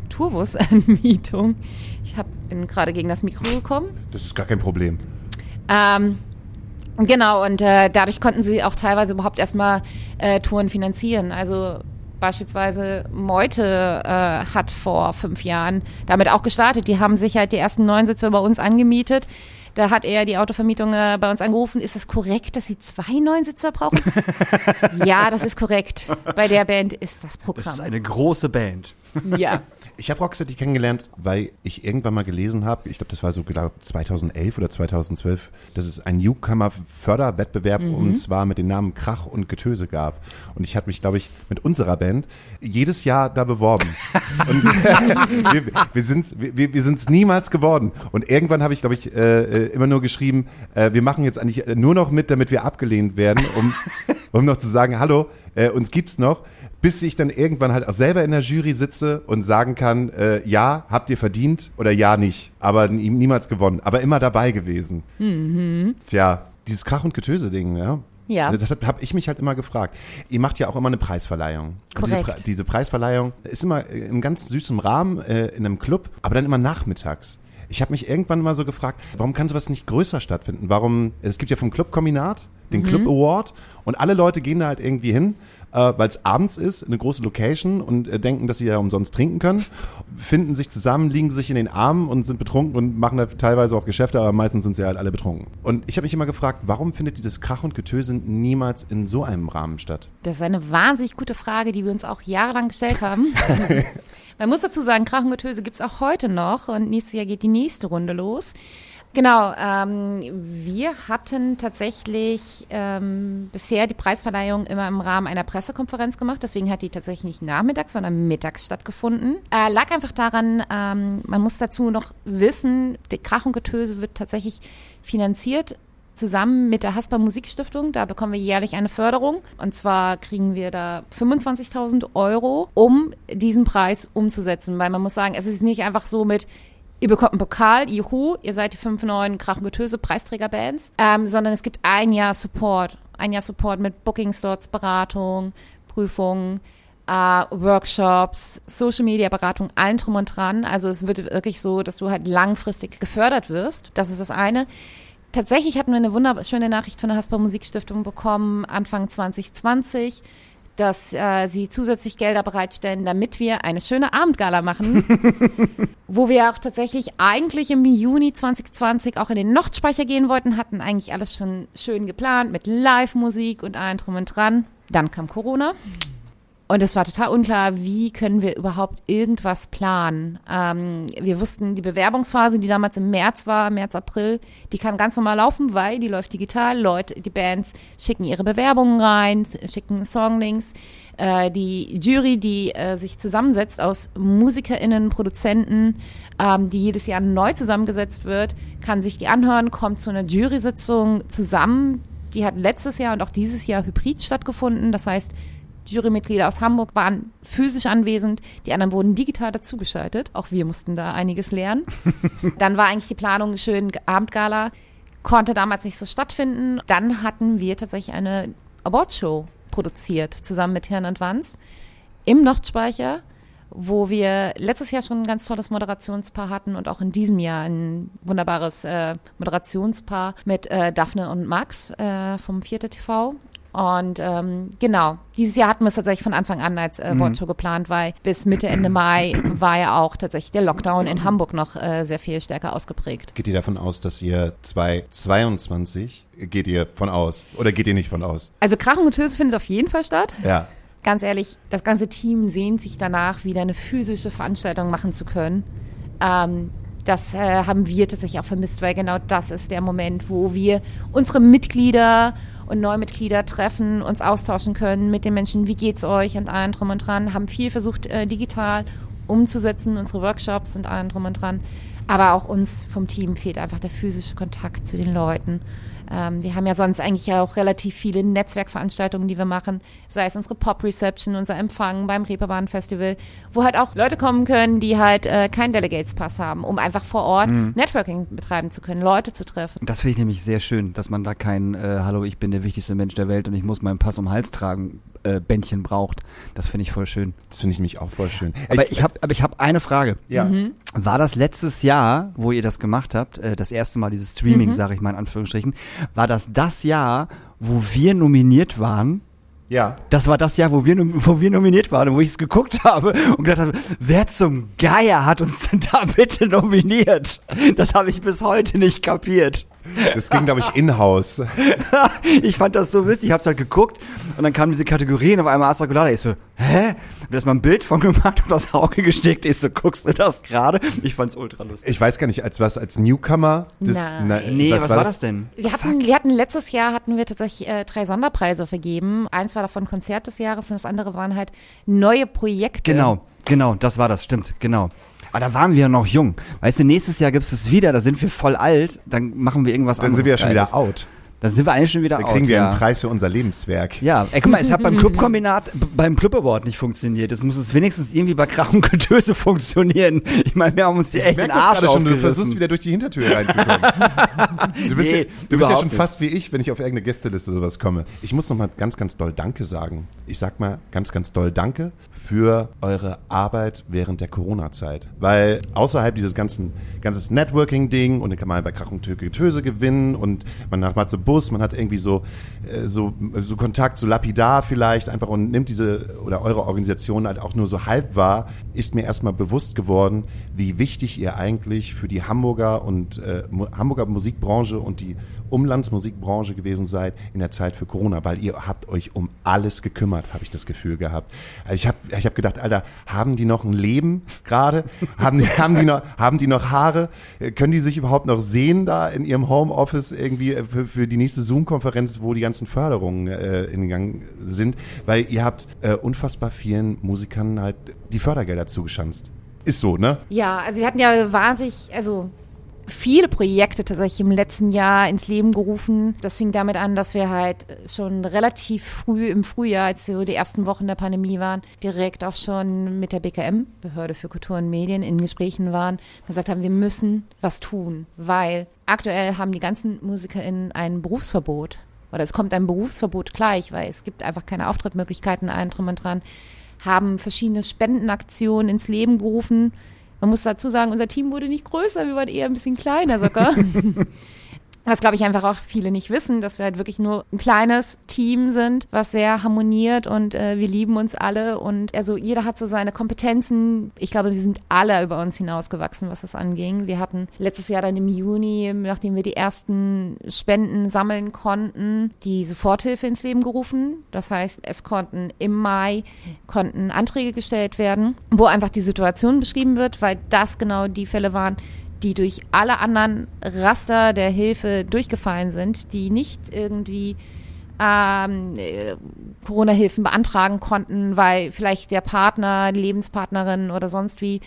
Tourbusanmietung, ich hab, bin gerade gegen das Mikro gekommen, Das ist gar kein Problem. ähm, genau, und äh, dadurch konnten sie auch teilweise überhaupt erstmal äh, Touren finanzieren. Also beispielsweise Meute äh, hat vor fünf Jahren damit auch gestartet. Die haben sich halt die ersten neun Sitze bei uns angemietet. Da hat er die Autovermietung äh, bei uns angerufen. Ist es korrekt, dass sie zwei Neunsitzer brauchen? ja, das ist korrekt. Bei der Band ist das Das Programm. ist eine große Band. ja. Ich habe Rocksteady kennengelernt, weil ich irgendwann mal gelesen habe, ich glaube, das war so glaub, 2011 oder 2012, dass es einen Newcomer-Förderwettbewerb und zwar mit den Namen Krach und Getöse gab. Und ich hatte mich, glaube ich, mit unserer Band jedes Jahr da beworben. und wir, wir sind es wir, wir sind's niemals geworden. Und irgendwann habe ich, glaube ich, äh, äh, immer nur geschrieben, äh, wir machen jetzt eigentlich nur noch mit, damit wir abgelehnt werden, um, um noch zu sagen, hallo, äh, uns gibt's noch bis ich dann irgendwann halt auch selber in der Jury sitze und sagen kann, äh, ja, habt ihr verdient oder ja nicht, aber nie, niemals gewonnen, aber immer dabei gewesen. Tja, dieses Krach- und Getöse-Ding, ja. Ja. Deshalb habe ich mich halt immer gefragt. Ihr macht ja auch immer eine Preisverleihung. Und Diese, Korrekt. Pre diese Preisverleihung ist immer äh, im ganz süßen Rahmen äh, in einem Club, aber dann immer nachmittags. Ich habe mich irgendwann mal so gefragt, warum kann sowas nicht größer stattfinden? Warum, es gibt ja vom Clubkombinat den Club Award und alle Leute gehen da halt irgendwie hin, äh, weil es abends ist, eine große Location und äh, denken, dass sie ja umsonst trinken können, finden sich zusammen, liegen sich in den Armen und sind betrunken und machen da teilweise auch Geschäfte, aber meistens sind sie halt alle betrunken. Und ich habe mich immer gefragt, warum findet dieses Krach und Getöse niemals in so einem Rahmen statt? Das ist eine wahnsinnig gute Frage, die wir uns auch jahrelang gestellt haben. Man muss dazu sagen, Krach und Getöse gibt es auch heute noch und nächstes Jahr geht die nächste Runde los. Genau, ähm, wir hatten tatsächlich ähm, bisher die Preisverleihung immer im Rahmen einer Pressekonferenz gemacht. Deswegen hat die tatsächlich nicht nachmittags, sondern mittags stattgefunden. Äh, lag einfach daran, ähm, man muss dazu noch wissen, der Krach und Getöse wird tatsächlich finanziert zusammen mit der Haspa Musikstiftung. Da bekommen wir jährlich eine Förderung. Und zwar kriegen wir da 25.000 Euro, um diesen Preis umzusetzen. Weil man muss sagen, es ist nicht einfach so mit, ihr bekommt einen Pokal, juhu, ihr seid die fünf neuen Krach und Getöse Preisträgerbands, ähm, sondern es gibt ein Jahr Support. Ein Jahr Support mit Booking-Slots, Beratung, Prüfungen, äh, Workshops, Social Media Beratung, allen drum und dran. Also es wird wirklich so, dass du halt langfristig gefördert wirst. Das ist das eine. Tatsächlich hatten wir eine wunderschöne Nachricht von der Haspa Musikstiftung bekommen, Anfang 2020, dass äh, sie zusätzlich Gelder bereitstellen, damit wir eine schöne Abendgala machen, wo wir auch tatsächlich eigentlich im Juni 2020 auch in den Nordspeicher gehen wollten, hatten eigentlich alles schon schön geplant mit Live-Musik und allem drum und dran. Dann kam Corona. Und es war total unklar, wie können wir überhaupt irgendwas planen. Ähm, wir wussten, die Bewerbungsphase, die damals im März war, März, April, die kann ganz normal laufen, weil die läuft digital. Leute, die Bands schicken ihre Bewerbungen rein, schicken Songlinks. Äh, die Jury, die äh, sich zusammensetzt aus MusikerInnen, Produzenten, ähm, die jedes Jahr neu zusammengesetzt wird, kann sich die anhören, kommt zu einer Jury-Sitzung zusammen. Die hat letztes Jahr und auch dieses Jahr hybrid stattgefunden. Das heißt, Jurymitglieder aus Hamburg waren physisch anwesend, die anderen wurden digital dazugeschaltet. Auch wir mussten da einiges lernen. Dann war eigentlich die Planung schön Abendgala, konnte damals nicht so stattfinden. Dann hatten wir tatsächlich eine Awardshow produziert, zusammen mit Herrn und Wanz im Nordspeicher, wo wir letztes Jahr schon ein ganz tolles Moderationspaar hatten und auch in diesem Jahr ein wunderbares äh, Moderationspaar mit äh, Daphne und Max äh, vom Vierte TV. Und ähm, genau, dieses Jahr hatten wir es tatsächlich von Anfang an als äh, Wortshow geplant, weil bis Mitte, Ende Mai war ja auch tatsächlich der Lockdown in Hamburg noch äh, sehr viel stärker ausgeprägt. Geht ihr davon aus, dass ihr 2022, geht ihr von aus oder geht ihr nicht von aus? Also Krachung und Töse findet auf jeden Fall statt. Ja. Ganz ehrlich, das ganze Team sehnt sich danach, wieder eine physische Veranstaltung machen zu können. Ähm, das äh, haben wir tatsächlich auch vermisst, weil genau das ist der Moment, wo wir unsere Mitglieder und Neumitglieder treffen, uns austauschen können mit den Menschen, wie geht's euch und allen drum und dran, haben viel versucht äh, digital umzusetzen, unsere Workshops und allen drum und dran. Aber auch uns vom Team fehlt einfach der physische Kontakt zu den Leuten. Ähm, wir haben ja sonst eigentlich ja auch relativ viele Netzwerkveranstaltungen, die wir machen, sei es unsere Pop Reception, unser Empfang beim Reeperbahn Festival, wo halt auch Leute kommen können, die halt äh, keinen Delegates Pass haben, um einfach vor Ort Mhm. Networking betreiben zu können, Leute zu treffen. Das finde ich nämlich sehr schön, dass man da kein äh, Hallo, ich bin der wichtigste Mensch der Welt und ich muss meinen Pass um den Hals tragen äh, Bändchen braucht. Das finde ich voll schön. Das finde ich nämlich auch voll schön. Aber ich habe aber ich habe eine Frage. ja. Mhm. War das letztes Jahr, wo ihr das gemacht habt, äh, das erste Mal dieses Streaming, Mhm. sage ich mal in Anführungsstrichen, war das das Jahr, wo wir nominiert waren? Ja. Das war das Jahr, wo wir, wo wir nominiert waren und wo ich es geguckt habe und gedacht habe, wer zum Geier hat uns denn da bitte nominiert? Das habe ich bis heute nicht kapiert. Das ging, glaube ich, in-house. ich fand das so witzig, ich hab's halt geguckt und dann kamen diese Kategorien auf einmal Astra Colada. Ich so, hä? Hab erst mal ein Bild von gemacht und das Auge gesteckt. Ich so, guckst du das gerade? Ich fand's ultra lustig. Ich weiß gar nicht, als was, als Newcomer? Das, Nein. Nee, was, war das denn? Wir hatten, wir hatten letztes Jahr hatten wir tatsächlich äh, drei Sonderpreise vergeben. Eins war davon Konzert des Jahres und das andere waren halt neue Projekte. Genau, genau, das war das, stimmt, genau. Aber da waren wir ja noch jung. Weißt du, nächstes Jahr gibt's es wieder, da sind wir voll alt, dann machen wir irgendwas Dann anderes. sind wir ja schon Geiles. wieder out. Dann sind wir eigentlich schon wieder Dann out, kriegen wir ja. einen Preis für unser Lebenswerk. Ja, ey, guck mal, es hat beim Clubkombinat, beim Club Award nicht funktioniert. Es muss es wenigstens irgendwie bei Krach und Getöse funktionieren. Ich meine, wir haben uns die echt den das Arsch gerade schon, du aufgerissen. versuchst wieder durch die Hintertür reinzukommen. du bist, Nee, ja, du bist ja überhaupt schon nicht. fast wie ich, wenn ich auf irgendeine Gästeliste oder sowas komme. Ich muss nochmal ganz, ganz doll Danke sagen. Ich sag mal ganz, ganz doll Danke für eure Arbeit während der Corona-Zeit. Weil außerhalb dieses ganzen, ganzes Networking-Ding und dann kann man bei Krach und Getöse gewinnen und man hat mal so Bus, man hat irgendwie so, äh, so, so Kontakt, so lapidar vielleicht einfach und nimmt diese oder eure Organisation halt auch nur so halb wahr, ist mir erstmal bewusst geworden, wie wichtig ihr eigentlich für die Hamburger und äh, Hamburger Musikbranche und die Umlandsmusikbranche gewesen seid in der Zeit für Corona, weil ihr habt euch um alles gekümmert, habe ich das Gefühl gehabt. Also ich habe ich hab gedacht, Alter, haben die noch ein Leben gerade? haben, die, haben, die noch, haben die noch Haare? Können die sich überhaupt noch sehen da in ihrem Homeoffice irgendwie für, für die nächste Zoom-Konferenz, wo die ganzen Förderungen äh, in Gang sind? Weil ihr habt äh, unfassbar vielen Musikern halt die Fördergelder zugeschanzt. Ist so, ne? Ja, also wir hatten ja wahnsinnig, also viele Projekte tatsächlich im letzten Jahr ins Leben gerufen. Das fing damit an, dass wir halt schon relativ früh im Frühjahr, als so die ersten Wochen der Pandemie waren, direkt auch schon mit der BKM, Behörde für Kultur und Medien, in Gesprächen waren und gesagt haben, wir müssen was tun, weil aktuell haben die ganzen MusikerInnen ein Berufsverbot. Oder es kommt ein Berufsverbot gleich, weil es gibt einfach keine Auftrittmöglichkeiten, allen drum und dran haben verschiedene Spendenaktionen ins Leben gerufen. Man muss dazu sagen, unser Team wurde nicht größer, wir waren eher ein bisschen kleiner sogar. Was, glaube ich, einfach auch viele nicht wissen, dass wir halt wirklich nur ein kleines Team sind, was sehr harmoniert und äh, wir lieben uns alle und also jeder hat so seine Kompetenzen. Ich glaube, wir sind alle über uns hinausgewachsen, was das anging. Wir hatten letztes Jahr dann im Juni, nachdem wir die ersten Spenden sammeln konnten, die Soforthilfe ins Leben gerufen. Das heißt, es konnten im Mai konnten Anträge gestellt werden, wo einfach die Situation beschrieben wird, weil das genau die Fälle waren, die durch alle anderen Raster der Hilfe durchgefallen sind, die nicht irgendwie ähm, äh, Corona-Hilfen beantragen konnten, weil vielleicht der Partner, die Lebenspartnerin oder sonst wie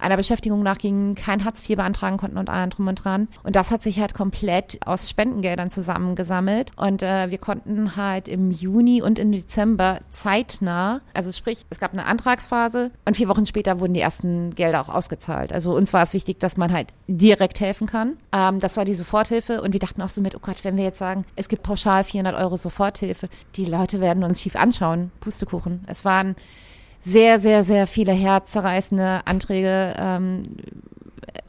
einer Beschäftigung nachgingen, kein Hartz IV beantragen konnten und allem drum und dran. Und das hat sich halt komplett aus Spendengeldern zusammengesammelt. Und äh, wir konnten halt im Juni und im Dezember zeitnah, also sprich, es gab eine Antragsphase und vier Wochen später wurden die ersten Gelder auch ausgezahlt. Also uns war es wichtig, dass man halt direkt helfen kann. Ähm, das war die Soforthilfe und wir dachten auch so mit, oh Gott, wenn wir jetzt sagen, es gibt pauschal 400 Euro Soforthilfe, die Leute werden uns schief anschauen. Pustekuchen. Es waren sehr, sehr, sehr viele herzzerreißende Anträge. Ähm,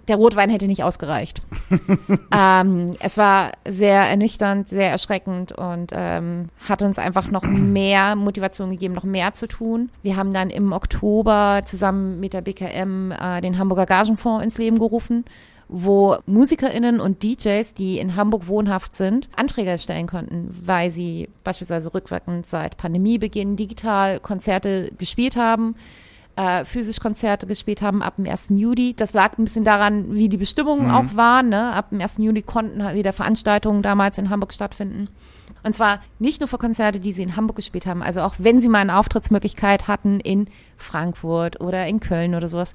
der Rotwein hätte nicht ausgereicht. ähm, es war sehr ernüchternd, sehr erschreckend und ähm, hat uns einfach noch mehr Motivation gegeben, noch mehr zu tun. Wir haben dann im Oktober zusammen mit der BKM äh, den Hamburger Gagenfonds ins Leben gerufen wo MusikerInnen und DJs, die in Hamburg wohnhaft sind, Anträge stellen konnten, weil sie beispielsweise rückwirkend seit Pandemiebeginn digital Konzerte gespielt haben äh, physisch Konzerte gespielt haben ab dem 1. Juli. Das lag ein bisschen daran, wie die Bestimmungen mhm. auch waren. Ne? Ab dem 1. Juli konnten halt wieder Veranstaltungen damals in Hamburg stattfinden. Und zwar nicht nur für Konzerte, die sie in Hamburg gespielt haben, also auch wenn sie mal eine Auftrittsmöglichkeit hatten in Frankfurt oder in Köln oder sowas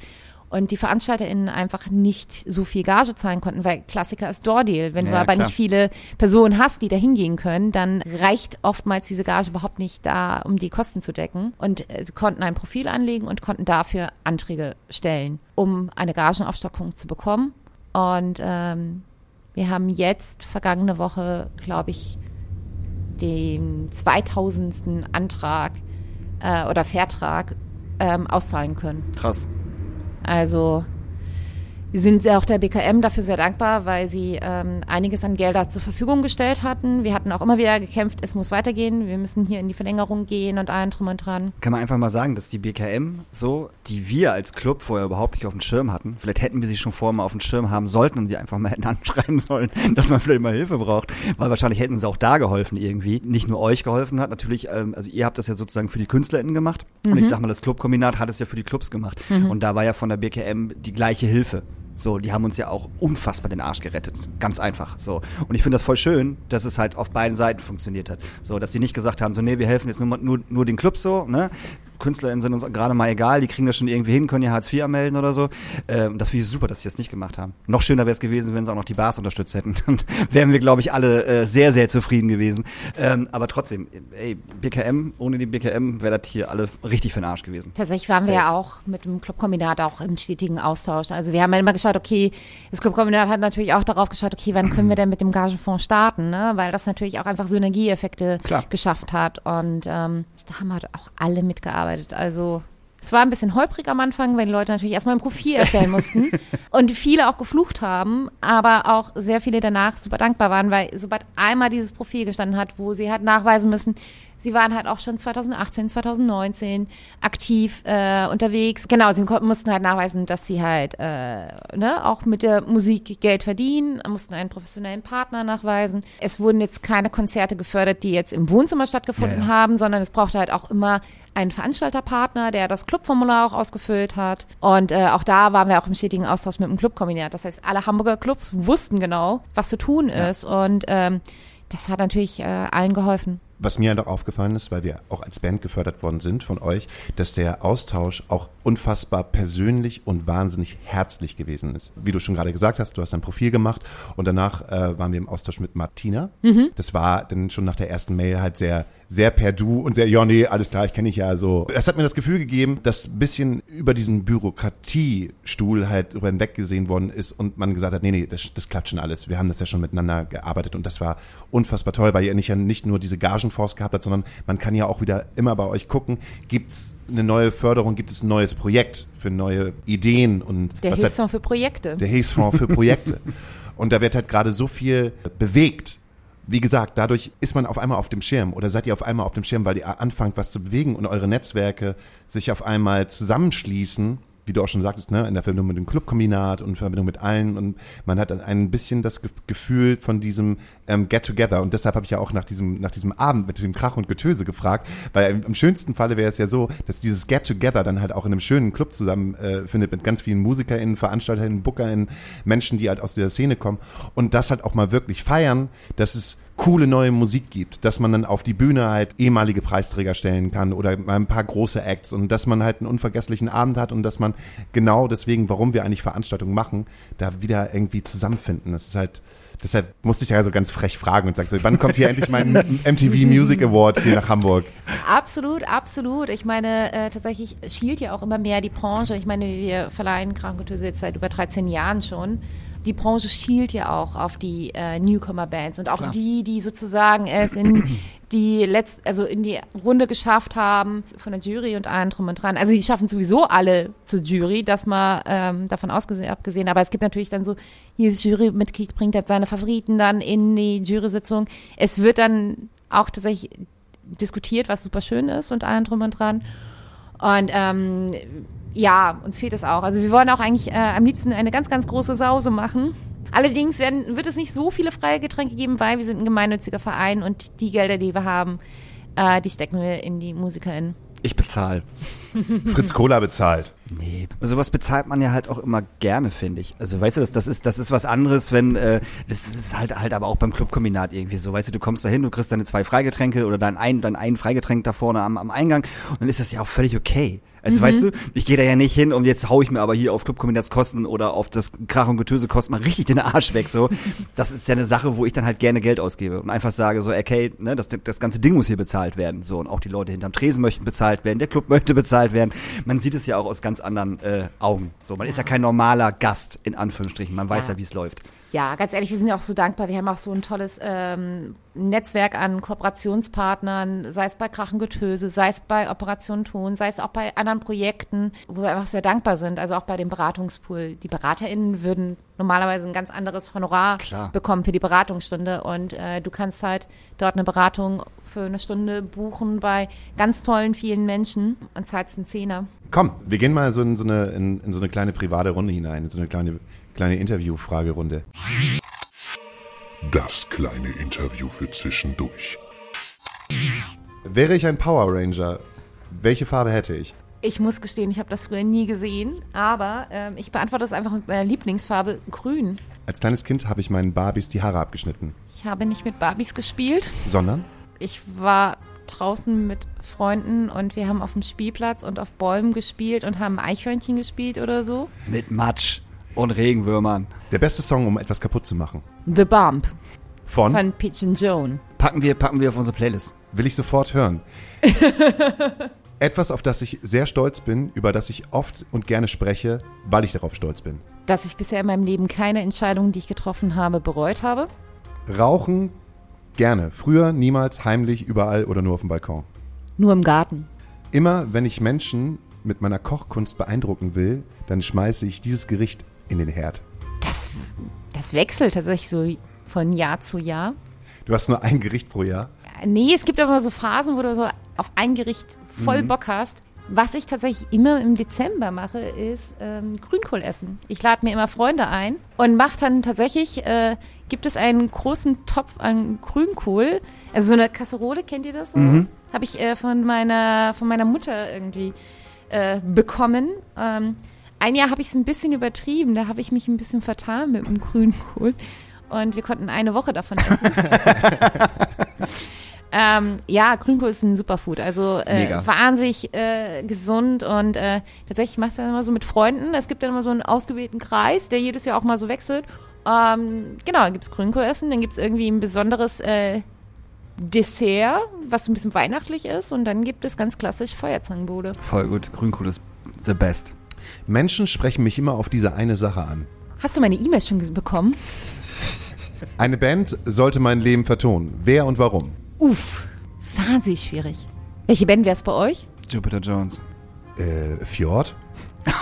und die VeranstalterInnen einfach nicht so viel Gage zahlen konnten, weil Klassiker ist Door-Deal. Wenn ja, du aber klar. nicht viele Personen hast, die da hingehen können, dann reicht oftmals diese Gage überhaupt nicht da, um die Kosten zu decken. Und äh, sie konnten ein Profil anlegen und konnten dafür Anträge stellen, um eine Gagenaufstockung zu bekommen. Und ähm, wir haben jetzt vergangene Woche, glaube ich, den 2000. Antrag äh, oder Vertrag ähm, auszahlen können. Krass. Also wir sind auch der BKM dafür sehr dankbar, weil sie ähm, einiges an Gelder zur Verfügung gestellt hatten. Wir hatten auch immer wieder gekämpft, es muss weitergehen, wir müssen hier in die Verlängerung gehen und allen drum und dran. Kann man einfach mal sagen, dass die BKM so, die wir als Club vorher überhaupt nicht auf dem Schirm hatten, vielleicht hätten wir sie schon vorher mal auf dem Schirm haben sollten und sie einfach mal hätten anschreiben sollen, dass man vielleicht mal Hilfe braucht, weil wahrscheinlich hätten sie auch da geholfen irgendwie. Nicht nur euch geholfen hat, natürlich, ähm, also ihr habt das ja sozusagen für die KünstlerInnen gemacht mhm. und ich sag mal, das Clubkombinat hat es ja für die Clubs gemacht mhm. und da war ja von der BKM die gleiche Hilfe. So, die haben uns ja auch unfassbar den Arsch gerettet. Ganz einfach. So. Und ich finde das voll schön, dass es halt auf beiden Seiten funktioniert hat. So, dass die nicht gesagt haben, so, nee, wir helfen jetzt nur, nur, nur den Clubs so, ne? KünstlerInnen sind uns gerade mal egal, die kriegen das schon irgendwie hin, können ja Hartz IV melden oder so. Ähm, das finde ich super, dass sie das nicht gemacht haben. Noch schöner wäre es gewesen, wenn sie auch noch die Bars unterstützt hätten. Dann wären wir, glaube ich, alle äh, sehr, sehr zufrieden gewesen. Ähm, aber trotzdem, ey, BKM, ohne die BKM wäre das hier alle richtig für den Arsch gewesen. Tatsächlich waren Safe. wir ja auch mit dem Clubkombinat auch im stetigen Austausch. Also wir haben ja immer geschaut, okay, das Clubkombinat hat natürlich auch darauf geschaut, okay, wann können wir denn mit dem Gagenfonds starten, ne? Weil das natürlich auch einfach Synergieeffekte Klar. geschafft hat. Und ähm, da haben halt auch alle mitgearbeitet. Also es war ein bisschen holprig am Anfang, weil die Leute natürlich erstmal ein Profil erstellen mussten und viele auch geflucht haben, aber auch sehr viele danach super dankbar waren, weil sobald einmal dieses Profil gestanden hat, wo sie halt nachweisen müssen, sie waren halt auch schon 2018, 2019 aktiv äh, unterwegs. Genau, sie mussten halt nachweisen, dass sie halt äh, ne, auch mit der Musik Geld verdienen, mussten einen professionellen Partner nachweisen. Es wurden jetzt keine Konzerte gefördert, die jetzt im Wohnzimmer stattgefunden ja, ja. haben, sondern es brauchte halt auch immer einen Veranstalterpartner, der das Clubformular auch ausgefüllt hat. Und äh, auch da waren wir auch im stetigen Austausch mit dem Clubkombinat. Das heißt, alle Hamburger Clubs wussten genau, was zu tun ist. Ja. Und ähm, das hat natürlich äh, allen geholfen. Was mir doch aufgefallen ist, weil wir auch als Band gefördert worden sind von euch, dass der Austausch auch unfassbar persönlich und wahnsinnig herzlich gewesen ist. Wie du schon gerade gesagt hast, du hast ein Profil gemacht und danach äh, waren wir im Austausch mit Martina. Mhm. Das war dann schon nach der ersten Mail halt sehr sehr per Du und sehr, ja, nee, alles klar, ich kenne ich ja so. Es hat mir das Gefühl gegeben, dass ein bisschen über diesen Bürokratiestuhl halt drüber hinweg gesehen worden ist und man gesagt hat, nee, nee, das, das klappt schon alles. Wir haben das ja schon miteinander gearbeitet und das war unfassbar toll, weil ihr nicht, ja nicht nur diese Gagenfonds gehabt habt, sondern man kann ja auch wieder immer bei euch gucken, gibt's eine neue Förderung, gibt es ein neues Projekt für neue Ideen und Der was hat- Hilfsfonds für Projekte. der Hilfsfonds für Projekte. Und da wird halt gerade so viel bewegt. Wie gesagt, dadurch ist man auf einmal auf dem Schirm oder seid ihr auf einmal auf dem Schirm, weil ihr anfangt, was zu bewegen und eure Netzwerke sich auf einmal zusammenschließen, wie du auch schon sagtest, ne, in der Verbindung mit dem Clubkombinat und in Verbindung mit allen. Und man hat dann ein bisschen das Ge- Gefühl von diesem ähm, Get Together und deshalb habe ich ja auch nach diesem nach diesem Abend mit dem Krach und Getöse gefragt, weil im, im schönsten Falle wäre es ja so, dass dieses Get Together dann halt auch in einem schönen Club zusammen äh, findet mit ganz vielen MusikerInnen, VeranstalterInnen, BookerInnen, Menschen, die halt aus der Szene kommen und das halt auch mal wirklich feiern, dass es coole neue Musik gibt, dass man dann auf die Bühne halt ehemalige Preisträger stellen kann oder mal ein paar große Acts und dass man halt einen unvergesslichen Abend hat und dass man genau deswegen, warum wir eigentlich Veranstaltungen machen, da wieder irgendwie zusammenfinden. Das ist halt, deshalb musste ich ja so ganz frech fragen und sagen so, wann kommt hier endlich mein MTV Music Award hier nach Hamburg? Absolut, absolut. Ich meine, äh, tatsächlich schielt ja auch immer mehr die Branche. Ich meine, wir verleihen Krankentöse jetzt seit über 13 Jahren schon. Die Branche schielt ja auch auf die äh, Newcomer-Bands und auch die, die sozusagen es in die letzt, also in die Runde geschafft haben von der Jury und allem drum und dran. Also die schaffen sowieso alle zur Jury, das mal ähm, davon ausgesehen, abgesehen. Aber es gibt natürlich dann so, jedes Jurymitglied bringt halt seine Favoriten dann in die Jury-Sitzung. Es wird dann auch tatsächlich diskutiert, was super schön ist und allem drum und dran. Und ähm, ja, uns fehlt es auch. Also wir wollen auch eigentlich äh, am liebsten eine ganz, ganz große Sause machen. Allerdings werden, wird es nicht so viele freie Getränke geben, weil wir sind ein gemeinnütziger Verein und die Gelder, die wir haben, äh, die stecken wir in die MusikerInnen. Ich bezahle. Fritz Cola bezahlt. Nee, sowas bezahlt man ja halt auch immer gerne, finde ich. Also weißt du, das, das ist das ist was anderes, wenn äh, das ist halt halt aber auch beim Clubkombinat irgendwie so, weißt du, du kommst da hin, du kriegst deine zwei Freigetränke oder dein ein dein ein Freigetränk da vorne am, am Eingang und dann ist das ja auch völlig okay. Also weißt du, ich gehe da ja nicht hin und jetzt hau ich mir aber hier auf Clubkombinatskosten oder auf das Krach und Getöse kosten mal richtig den Arsch weg so. Das ist ja eine Sache, wo ich dann halt gerne Geld ausgebe und einfach sage so, okay, ne, das, das ganze Ding muss hier bezahlt werden so und auch die Leute hinterm Tresen möchten bezahlt werden, der Club möchte bezahlt werden. Man sieht es ja auch aus ganz anderen äh, Augen. So, man ist ja kein normaler Gast in Anführungsstrichen. Man weiß Ja. ja, wie es läuft. Ja, ganz ehrlich, wir sind ja auch so dankbar. Wir haben auch so ein tolles ähm, Netzwerk an Kooperationspartnern, sei es bei Krachengetöse, sei es bei Operation Ton, sei es auch bei anderen Projekten, wo wir einfach sehr dankbar sind. Also auch bei dem Beratungspool. Die BeraterInnen würden normalerweise ein ganz anderes Honorar Klar. bekommen für die Beratungsstunde. Und äh, du kannst halt dort eine Beratung für eine Stunde buchen bei ganz tollen, vielen Menschen und zahlst einen Zehner. Komm, wir gehen mal so in so eine, in, in so eine kleine private Runde hinein, in so eine kleine, kleine Interview-Fragerunde. Das kleine Interview für zwischendurch. Wäre ich ein Power Ranger, welche Farbe hätte ich? Ich muss gestehen, ich habe das früher nie gesehen, aber ähm, ich beantworte das einfach mit meiner Lieblingsfarbe grün. Als kleines Kind habe ich meinen Barbies die Haare abgeschnitten. Ich habe nicht mit Barbies gespielt. Sondern? Ich war draußen mit Freunden und wir haben auf dem Spielplatz und auf Bäumen gespielt und haben Eichhörnchen gespielt oder so. Mit Matsch und Regenwürmern. Der beste Song, um etwas kaputt zu machen. The Bump Von? von Peach and Joan. Packen wir, packen wir auf unsere Playlist. Will ich sofort hören. etwas, auf das ich sehr stolz bin, über das ich oft und gerne spreche, weil ich darauf stolz bin. Dass ich bisher in meinem Leben keine Entscheidung, die ich getroffen habe, bereut habe. Rauchen gerne. Früher niemals heimlich, überall oder nur auf dem Balkon. Nur im Garten. Immer wenn ich Menschen mit meiner Kochkunst beeindrucken will, dann schmeiße ich dieses Gericht in den Herd. Das, das wechselt tatsächlich so von Jahr zu Jahr. Du hast nur ein Gericht pro Jahr. Nee, es gibt aber so Phasen, wo du so auf ein Gericht voll Bock hast. Was ich tatsächlich immer im Dezember mache, ist ähm, Grünkohl essen. Ich lade mir immer Freunde ein und mache dann tatsächlich, äh, gibt es einen großen Topf an Grünkohl. Also so eine Kasserole, kennt ihr das? So? Habe ich äh, von, meiner, von meiner Mutter irgendwie äh, bekommen. Ähm, ein Jahr habe ich es ein bisschen übertrieben, da habe ich mich ein bisschen vertan mit dem Grünkohl. Und wir konnten eine Woche davon essen. Ähm, ja, Grünkohl ist ein Superfood. Also äh, wahnsinnig äh, gesund und äh, tatsächlich mache ich das immer so mit Freunden. Es gibt dann immer so einen ausgewählten Kreis, der jedes Jahr auch mal so wechselt. Ähm, genau, dann gibt es Grünkohl essen, dann gibt es irgendwie ein besonderes äh, Dessert, was ein bisschen weihnachtlich ist. Und dann gibt es ganz klassisch Feuerzangenbowle. Voll gut. Grünkohl ist the best. Menschen sprechen mich immer auf diese eine Sache an. Hast du meine E-Mails schon bekommen? Eine Band sollte mein Leben vertonen. Wer und warum? Uff, wahnsinnig schwierig. Welche Band wäre es bei euch? Jupiter Jones. Äh, Fjord?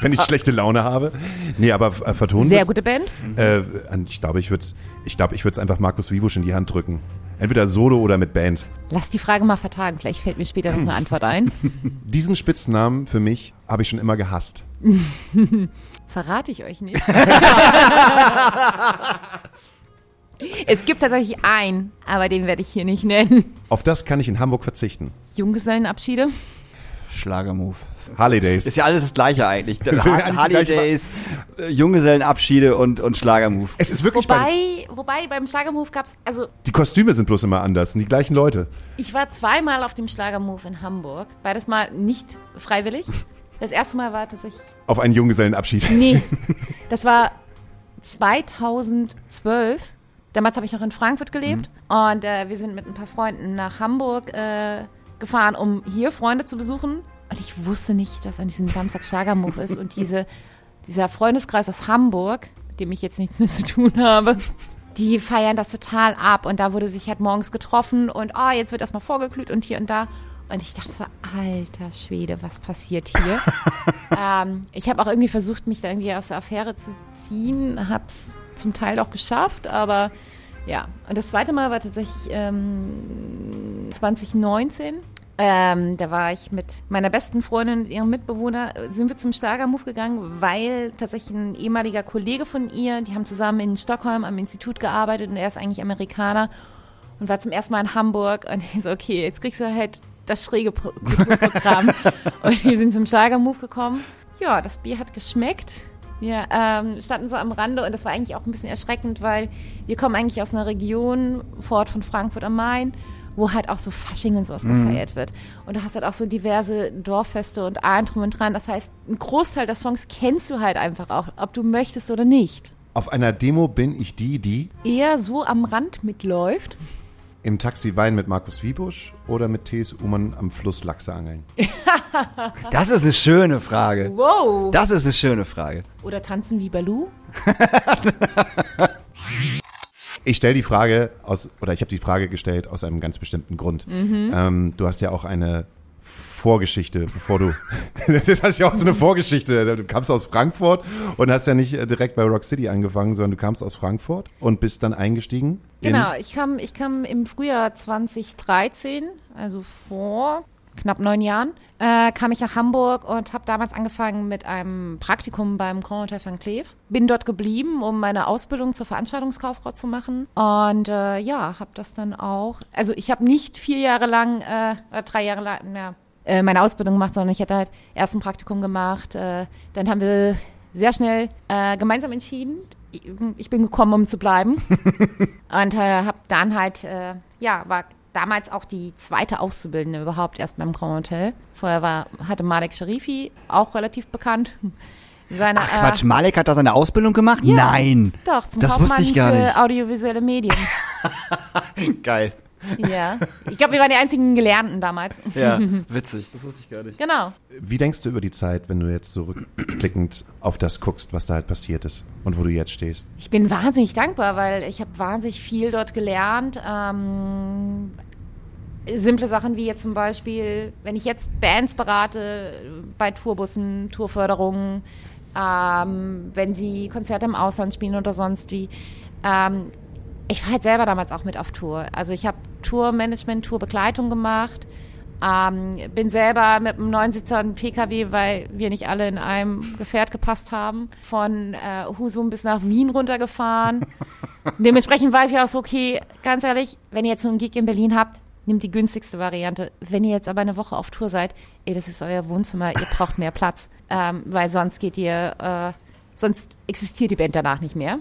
Wenn ich schlechte Laune habe. Nee, aber äh, vertonen. Sehr wird's- gute Band. Äh, ich glaube, ich würde ich glaube, ich würde es einfach Markus Wiebusch in die Hand drücken. Entweder solo oder mit Band. Lass die Frage mal vertagen. Vielleicht fällt mir später noch eine Antwort ein. Diesen Spitznamen für mich habe ich schon immer gehasst. Verrate ich euch nicht. es gibt tatsächlich einen, aber den werde ich hier nicht nennen. Auf das kann ich in Hamburg verzichten. Junggesellenabschiede. Schlagermove. Harley Days. Ist ja alles das Gleiche eigentlich. ist ja eigentlich die Harley gleiche Days, äh, Junggesellenabschiede und, und Schlagermove. Es ist wirklich bei, Wobei, wobei beim Schlagermove gab es, also die Kostüme sind bloß immer anders, sind die gleichen Leute. ich war zweimal auf dem Schlagermove in Hamburg. Beides mal nicht freiwillig. Das erste Mal war tatsächlich Auf einen Junggesellenabschied. Nee, das war 2012. Damals habe ich noch in Frankfurt gelebt und äh, wir sind mit ein paar Freunden nach Hamburg äh, gefahren, um hier Freunde zu besuchen. Und ich wusste nicht, dass an diesem Samstag Schlagermove ist und diese, dieser Freundeskreis aus Hamburg, mit dem ich jetzt nichts mehr zu tun habe, die feiern das total ab und da wurde sich halt morgens getroffen und ah, jetzt wird erstmal vorgeglüht und hier und da. Und ich dachte so, alter Schwede, was passiert hier? ähm, ich habe auch irgendwie versucht, mich da irgendwie aus der Affäre zu ziehen, habe es zum Teil auch geschafft, aber ja. Und das zweite Mal war tatsächlich ähm, 2019. Ähm, da war ich mit meiner besten Freundin und ihrem Mitbewohner, äh, sind wir zum Schlagermove gegangen, weil tatsächlich ein ehemaliger Kollege von ihr, die haben zusammen in Stockholm am Institut gearbeitet und er ist eigentlich Amerikaner und war zum ersten Mal in Hamburg und ich so, okay, jetzt kriegst du halt das schräge Pro Kulturprogramm. und wir sind zum Schlagermove gekommen. Ja, das Bier hat geschmeckt. Wir ähm, standen so am Rande und das war eigentlich auch ein bisschen erschreckend, weil wir kommen eigentlich aus einer Region, vor Ort von Frankfurt am Main, wo halt auch so Fasching und sowas gefeiert wird. Und du hast halt auch so diverse Dorffeste und allem drum und dran. Das heißt, ein Großteil der Songs kennst du halt einfach auch, ob du möchtest oder nicht. Auf einer Demo bin ich die, die Eher so am Rand mitläuft. im Taxi Wein mit Markus Wiebusch oder mit T.S. Ullmann am Fluss Lachse angeln. Das ist eine schöne Frage. Wow. Das ist eine schöne Frage. Oder tanzen wie Baloo. Ich stelle die Frage aus, oder ich habe die Frage gestellt aus einem ganz bestimmten Grund. Ähm, du hast ja auch eine Vorgeschichte, bevor du. das hast ja auch so eine Vorgeschichte. Du kamst aus Frankfurt und hast ja nicht äh, direkt bei Rock City angefangen, sondern du kamst aus Frankfurt und bist dann eingestiegen. in- Genau, ich kam, ich kam im Frühjahr 2013, also vor knapp neun Jahren, äh, kam ich nach Hamburg und habe damals angefangen mit einem Praktikum beim Grand Hotel Van Cleef. Bin dort geblieben, um meine Ausbildung zur Veranstaltungskauffrau zu machen. Und äh, ja, habe das dann auch. Also ich habe nicht vier Jahre lang, äh, oder drei Jahre lang, ja, äh, meine Ausbildung gemacht, sondern ich hatte halt erst ein Praktikum gemacht. Äh, dann haben wir sehr schnell äh, gemeinsam entschieden. Ich, ich bin gekommen, um zu bleiben. Und äh, habe dann halt, äh, ja, war damals auch die zweite Auszubildende überhaupt erst beim Grand Hotel. Vorher war, hatte Malek Sharifi, auch relativ bekannt. Seine, Ach Quatsch, Malek hat da seine Ausbildung gemacht? Nein. Äh, doch, zum Das Kaufmann wusste ich gar für nicht. audiovisuelle Medien. Geil. Ja. Ich glaube, wir waren die einzigen Gelernten damals. Ja, witzig. Das wusste ich gar nicht. Genau. Wie denkst du über die Zeit, wenn du jetzt so rückblickend auf das guckst, was da halt passiert ist und wo du jetzt stehst? Ich bin wahnsinnig dankbar, weil ich habe wahnsinnig viel dort gelernt. Ähm, simple Sachen wie jetzt zum Beispiel, wenn ich jetzt Bands berate bei Tourbussen, Tourförderungen, ähm, wenn sie Konzerte im Ausland spielen oder sonst wie. Ähm, ich war halt selber damals auch mit auf Tour. Also ich habe Tourmanagement, Tourbegleitung gemacht. Ähm, bin selber mit einem Neunsitzer und PKW, weil wir nicht alle in einem Gefährt gepasst haben, von äh, Husum bis nach Wien runtergefahren. Dementsprechend weiß ich auch so, okay, ganz ehrlich, wenn ihr jetzt so einen Gig in Berlin habt, nehmt die günstigste Variante. Wenn ihr jetzt aber eine Woche auf Tour seid, ey, das ist euer Wohnzimmer, ihr braucht mehr Platz, ähm, weil sonst geht ihr, äh, sonst existiert die Band danach nicht mehr.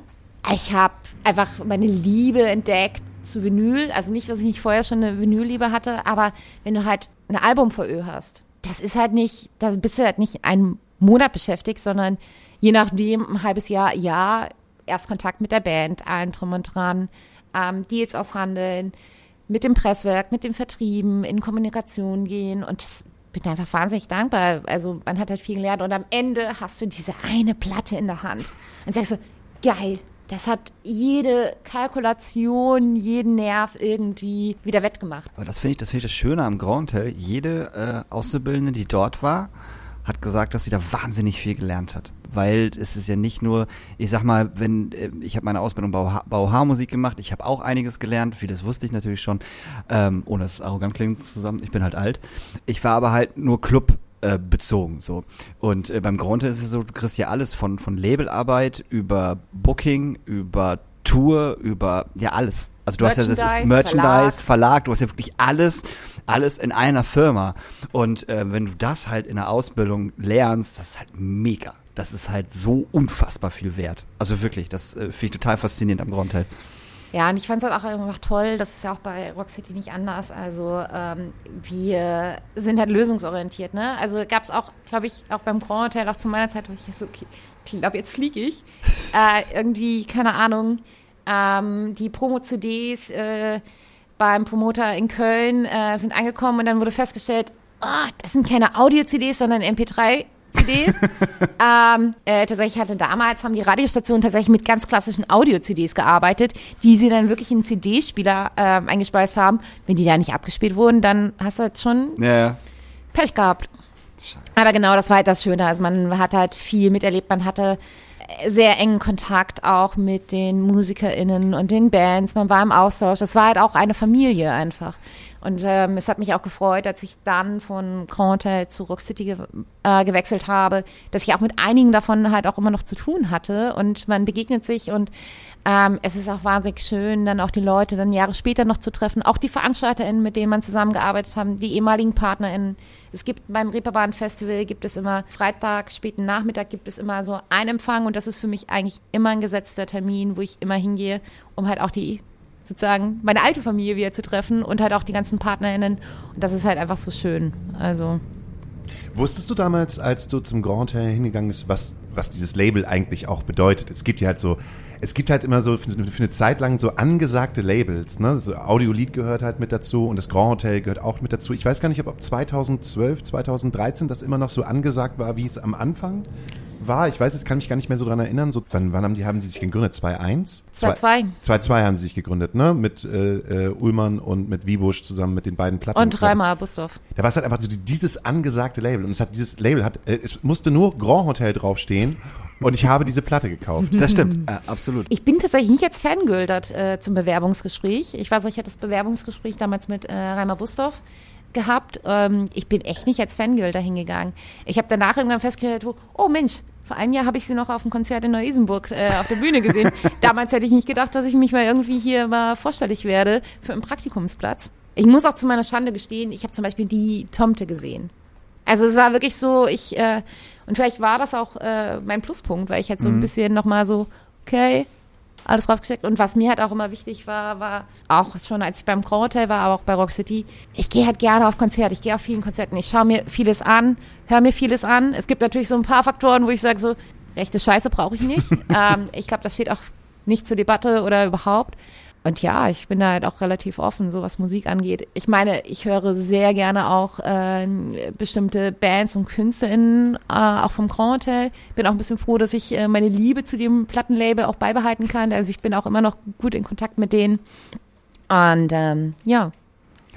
Ich habe einfach meine Liebe entdeckt zu Vinyl. Also nicht, dass ich nicht vorher schon eine Vinylliebe hatte, aber wenn du halt ein Album vor Ö hast, das ist halt nicht, da bist du halt nicht einen Monat beschäftigt, sondern je nachdem ein halbes Jahr, ja, erst Kontakt mit der Band, allen drum und dran. ähm, Deals aushandeln, mit dem Presswerk, mit dem Vertrieben, in Kommunikation gehen und das bin einfach wahnsinnig dankbar. Also man hat halt viel gelernt und am Ende hast du diese eine Platte in der Hand und sagst du, geil, das hat jede Kalkulation, jeden Nerv irgendwie wieder wettgemacht. Aber das finde ich, das finde ich das Schöne am Grand Hotel. Jede äh, Auszubildende, die dort war, hat gesagt, dass sie da wahnsinnig viel gelernt hat. Weil es ist ja nicht nur, ich sag mal, wenn, äh, ich habe meine Ausbildung Bau, Bauhaarmusik gemacht, ich habe auch einiges gelernt, vieles wusste ich natürlich schon, ähm, ohne es arrogant klingen zusammen, ich bin halt alt. Ich war aber halt nur Club äh, bezogen so und äh, beim Grand ist es so du kriegst ja alles von von Labelarbeit über Booking über Tour über ja alles also du hast ja das ist Merchandise, Verlag. Verlag. du hast ja wirklich alles, alles in einer Firma. Und äh, wenn du das halt in der Ausbildung lernst, das ist halt mega. Das ist halt so unfassbar viel wert. Also wirklich, das äh, finde ich total faszinierend am Grondteil. Ja, und ich fand es halt auch einfach toll, das ist ja auch bei Rock City nicht anders. Also ähm, wir sind halt lösungsorientiert, ne? Also gab es auch, glaube ich, auch beim Grand Hotel, auch zu meiner Zeit, wo ich so, okay, ich glaube, jetzt fliege ich. äh, irgendwie, keine Ahnung, ähm, die Promo-CDs äh, beim Promoter in Köln äh, sind angekommen und dann wurde festgestellt, oh, das sind keine Audio-CDs, sondern MP3 CDs. ähm, äh, tatsächlich hatte damals, haben die Radiostationen tatsächlich mit ganz klassischen Audio-CDs gearbeitet, die sie dann wirklich in CD-Spieler äh, eingespeist haben. Wenn die da nicht abgespielt wurden, dann hast du halt schon ja. Pech gehabt. Aber genau, das war halt das Schöne. Also man hat halt viel miterlebt. Man hatte sehr engen Kontakt auch mit den MusikerInnen und den Bands. Man war im Austausch. Das war halt auch eine Familie einfach. Und ähm, es hat mich auch gefreut, als ich dann von Grand Hotel zu Rock City ge äh, gewechselt habe, dass ich auch mit einigen davon halt auch immer noch zu tun hatte. Und man begegnet sich und ähm, es ist auch wahnsinnig schön, dann auch die Leute dann Jahre später noch zu treffen. Auch die VeranstalterInnen, mit denen man zusammengearbeitet hat, die ehemaligen PartnerInnen. Es gibt beim Reeperbahn Festival gibt es immer Freitag, späten Nachmittag gibt es immer so einen Empfang und das ist für mich eigentlich immer ein gesetzter Termin, wo ich immer hingehe, um halt auch die sozusagen meine alte Familie wieder zu treffen und halt auch die ganzen PartnerInnen. Und das ist halt einfach so schön. Also. Wusstest du damals, als du zum Grand Hotel hingegangen bist, was, was dieses Label eigentlich auch bedeutet? Es gibt ja halt so, es gibt halt immer so für, für eine Zeit lang so angesagte Labels, ne? So Audiolied gehört halt mit dazu und das Grand Hotel gehört auch mit dazu. Ich weiß gar nicht, ob, ob 2012, 2013 das immer noch so angesagt war, wie es am Anfang war. Ich weiß, es kann mich gar nicht mehr so dran erinnern. So, wann, wann haben die haben sie sich gegründet? 2-1? 2-2. 2-2 haben sie sich gegründet, ne? Mit äh, äh, Ullmann und mit Wiebusch zusammen mit den beiden Platten. Und Reimer Bustorf. Da war es halt einfach so dieses angesagte Label. Und es hat dieses Label hat, äh, es musste nur Grand Hotel draufstehen. Und ich habe diese Platte gekauft. Das stimmt, äh, absolut. Ich bin tatsächlich nicht jetzt fangirlt äh, zum Bewerbungsgespräch. Ich weiß, ich hatte das Bewerbungsgespräch damals mit äh, Reimer Bustorf gehabt. Ähm, ich bin echt nicht als Fangirl dahin gegangen. Ich habe danach irgendwann festgestellt, oh Mensch, vor einem Jahr habe ich sie noch auf dem Konzert in Neu-Isenburg äh, auf der Bühne gesehen. Damals hätte ich nicht gedacht, dass ich mich mal irgendwie hier mal vorstellig werde für einen Praktikumsplatz. Ich muss auch zu meiner Schande gestehen, ich habe zum Beispiel die Tomte gesehen. Also es war wirklich so, ich, äh, und vielleicht war das auch äh, mein Pluspunkt, weil ich halt so mhm. ein bisschen nochmal so, okay, alles rausgesteckt. Und was mir halt auch immer wichtig war, war auch schon, als ich beim Grand Hotel war, aber auch bei Rock City, ich gehe halt gerne auf Konzerte. Ich gehe auf vielen Konzerten. Ich schaue mir vieles an, höre mir vieles an. Es gibt natürlich so ein paar Faktoren, wo ich sage so, rechte Scheiße brauche ich nicht. ähm, ich glaube, das steht auch nicht zur Debatte oder überhaupt. Und ja, ich bin da halt auch relativ offen, so was Musik angeht. Ich meine, ich höre sehr gerne auch äh, bestimmte Bands und KünstlerInnen, äh, auch vom Grand Hotel. Bin auch ein bisschen froh, dass ich äh, meine Liebe zu dem Plattenlabel auch beibehalten kann. Also ich bin auch immer noch gut in Kontakt mit denen. Und ähm, ja,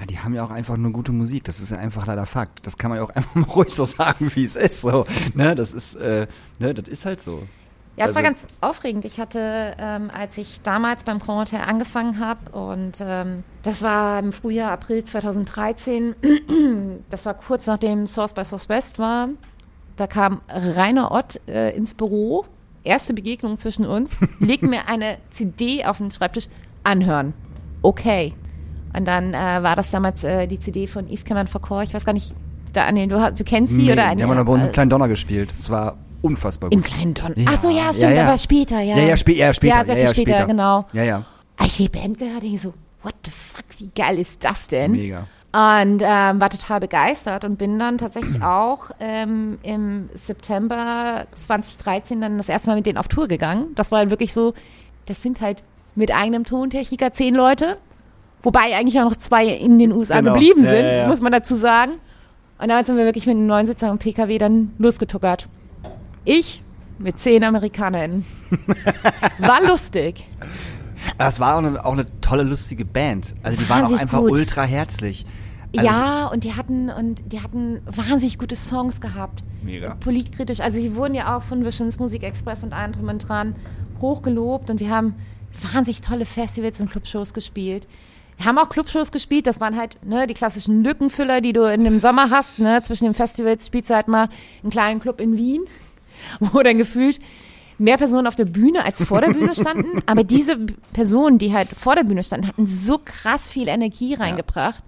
ja, die haben ja auch einfach nur gute Musik. Das ist ja einfach leider Fakt. Das kann man ja auch einfach mal ruhig so sagen, wie es ist. So, ne, das ist, äh, ne, das ist halt so. Ja, es also, war ganz aufregend. Ich hatte, ähm, als ich damals beim Grand Hotel angefangen habe, und ähm, das war im Frühjahr, April 2013, das war kurz nachdem Source by Source West war, da kam Rainer Ott äh, ins Büro, erste Begegnung zwischen uns, legt mir eine CD auf den Schreibtisch, anhören. Okay. Und dann äh, war das damals äh, die CD von Iskeman Verkor, ich weiß gar nicht, da, nee, du, du kennst sie nee, oder? Die haben wir bei uns einen kleinen Donner gespielt. Das war unfassbar gut. Im kleinen Don. Ja. Ach so, ja, stimmt, ja, ja. aber später, ja. Ja, ja, spä ja später. Ja, sehr viel ja, später, später, genau. Ja, ja. Als ich die Band gehört habe, ich so, what the fuck, wie geil ist das denn? Mega. Und ähm, war total begeistert und bin dann tatsächlich auch ähm, im September 2013 dann das erste Mal mit denen auf Tour gegangen. Das war halt wirklich so, das sind halt mit eigenem Tontechniker, zehn Leute. Wobei eigentlich auch noch zwei in den USA Genau. geblieben sind, muss man dazu sagen. Und damit sind wir wirklich mit einem neuen Sitzer und PKW dann losgetuckert. Ich mit zehn AmerikanerInnen. War lustig. Aber es war auch eine, auch eine tolle, lustige Band. Also die waren auch einfach gut. ultra herzlich. Also ja, und die hatten und die hatten wahnsinnig gute Songs gehabt. Mega. Politkritisch. Also die wurden ja auch von Visions Musik Express und allem drum und dran hochgelobt und wir haben wahnsinnig tolle Festivals und Clubshows gespielt. Wir haben auch Clubshows gespielt, das waren halt ne, die klassischen Lückenfüller, die du in dem Sommer hast. Ne? Zwischen den Festivals spielst du halt mal einen kleinen Club in Wien, wo dann gefühlt mehr Personen auf der Bühne als vor der Bühne standen. Aber diese Personen, die halt vor der Bühne standen, hatten so krass viel Energie reingebracht.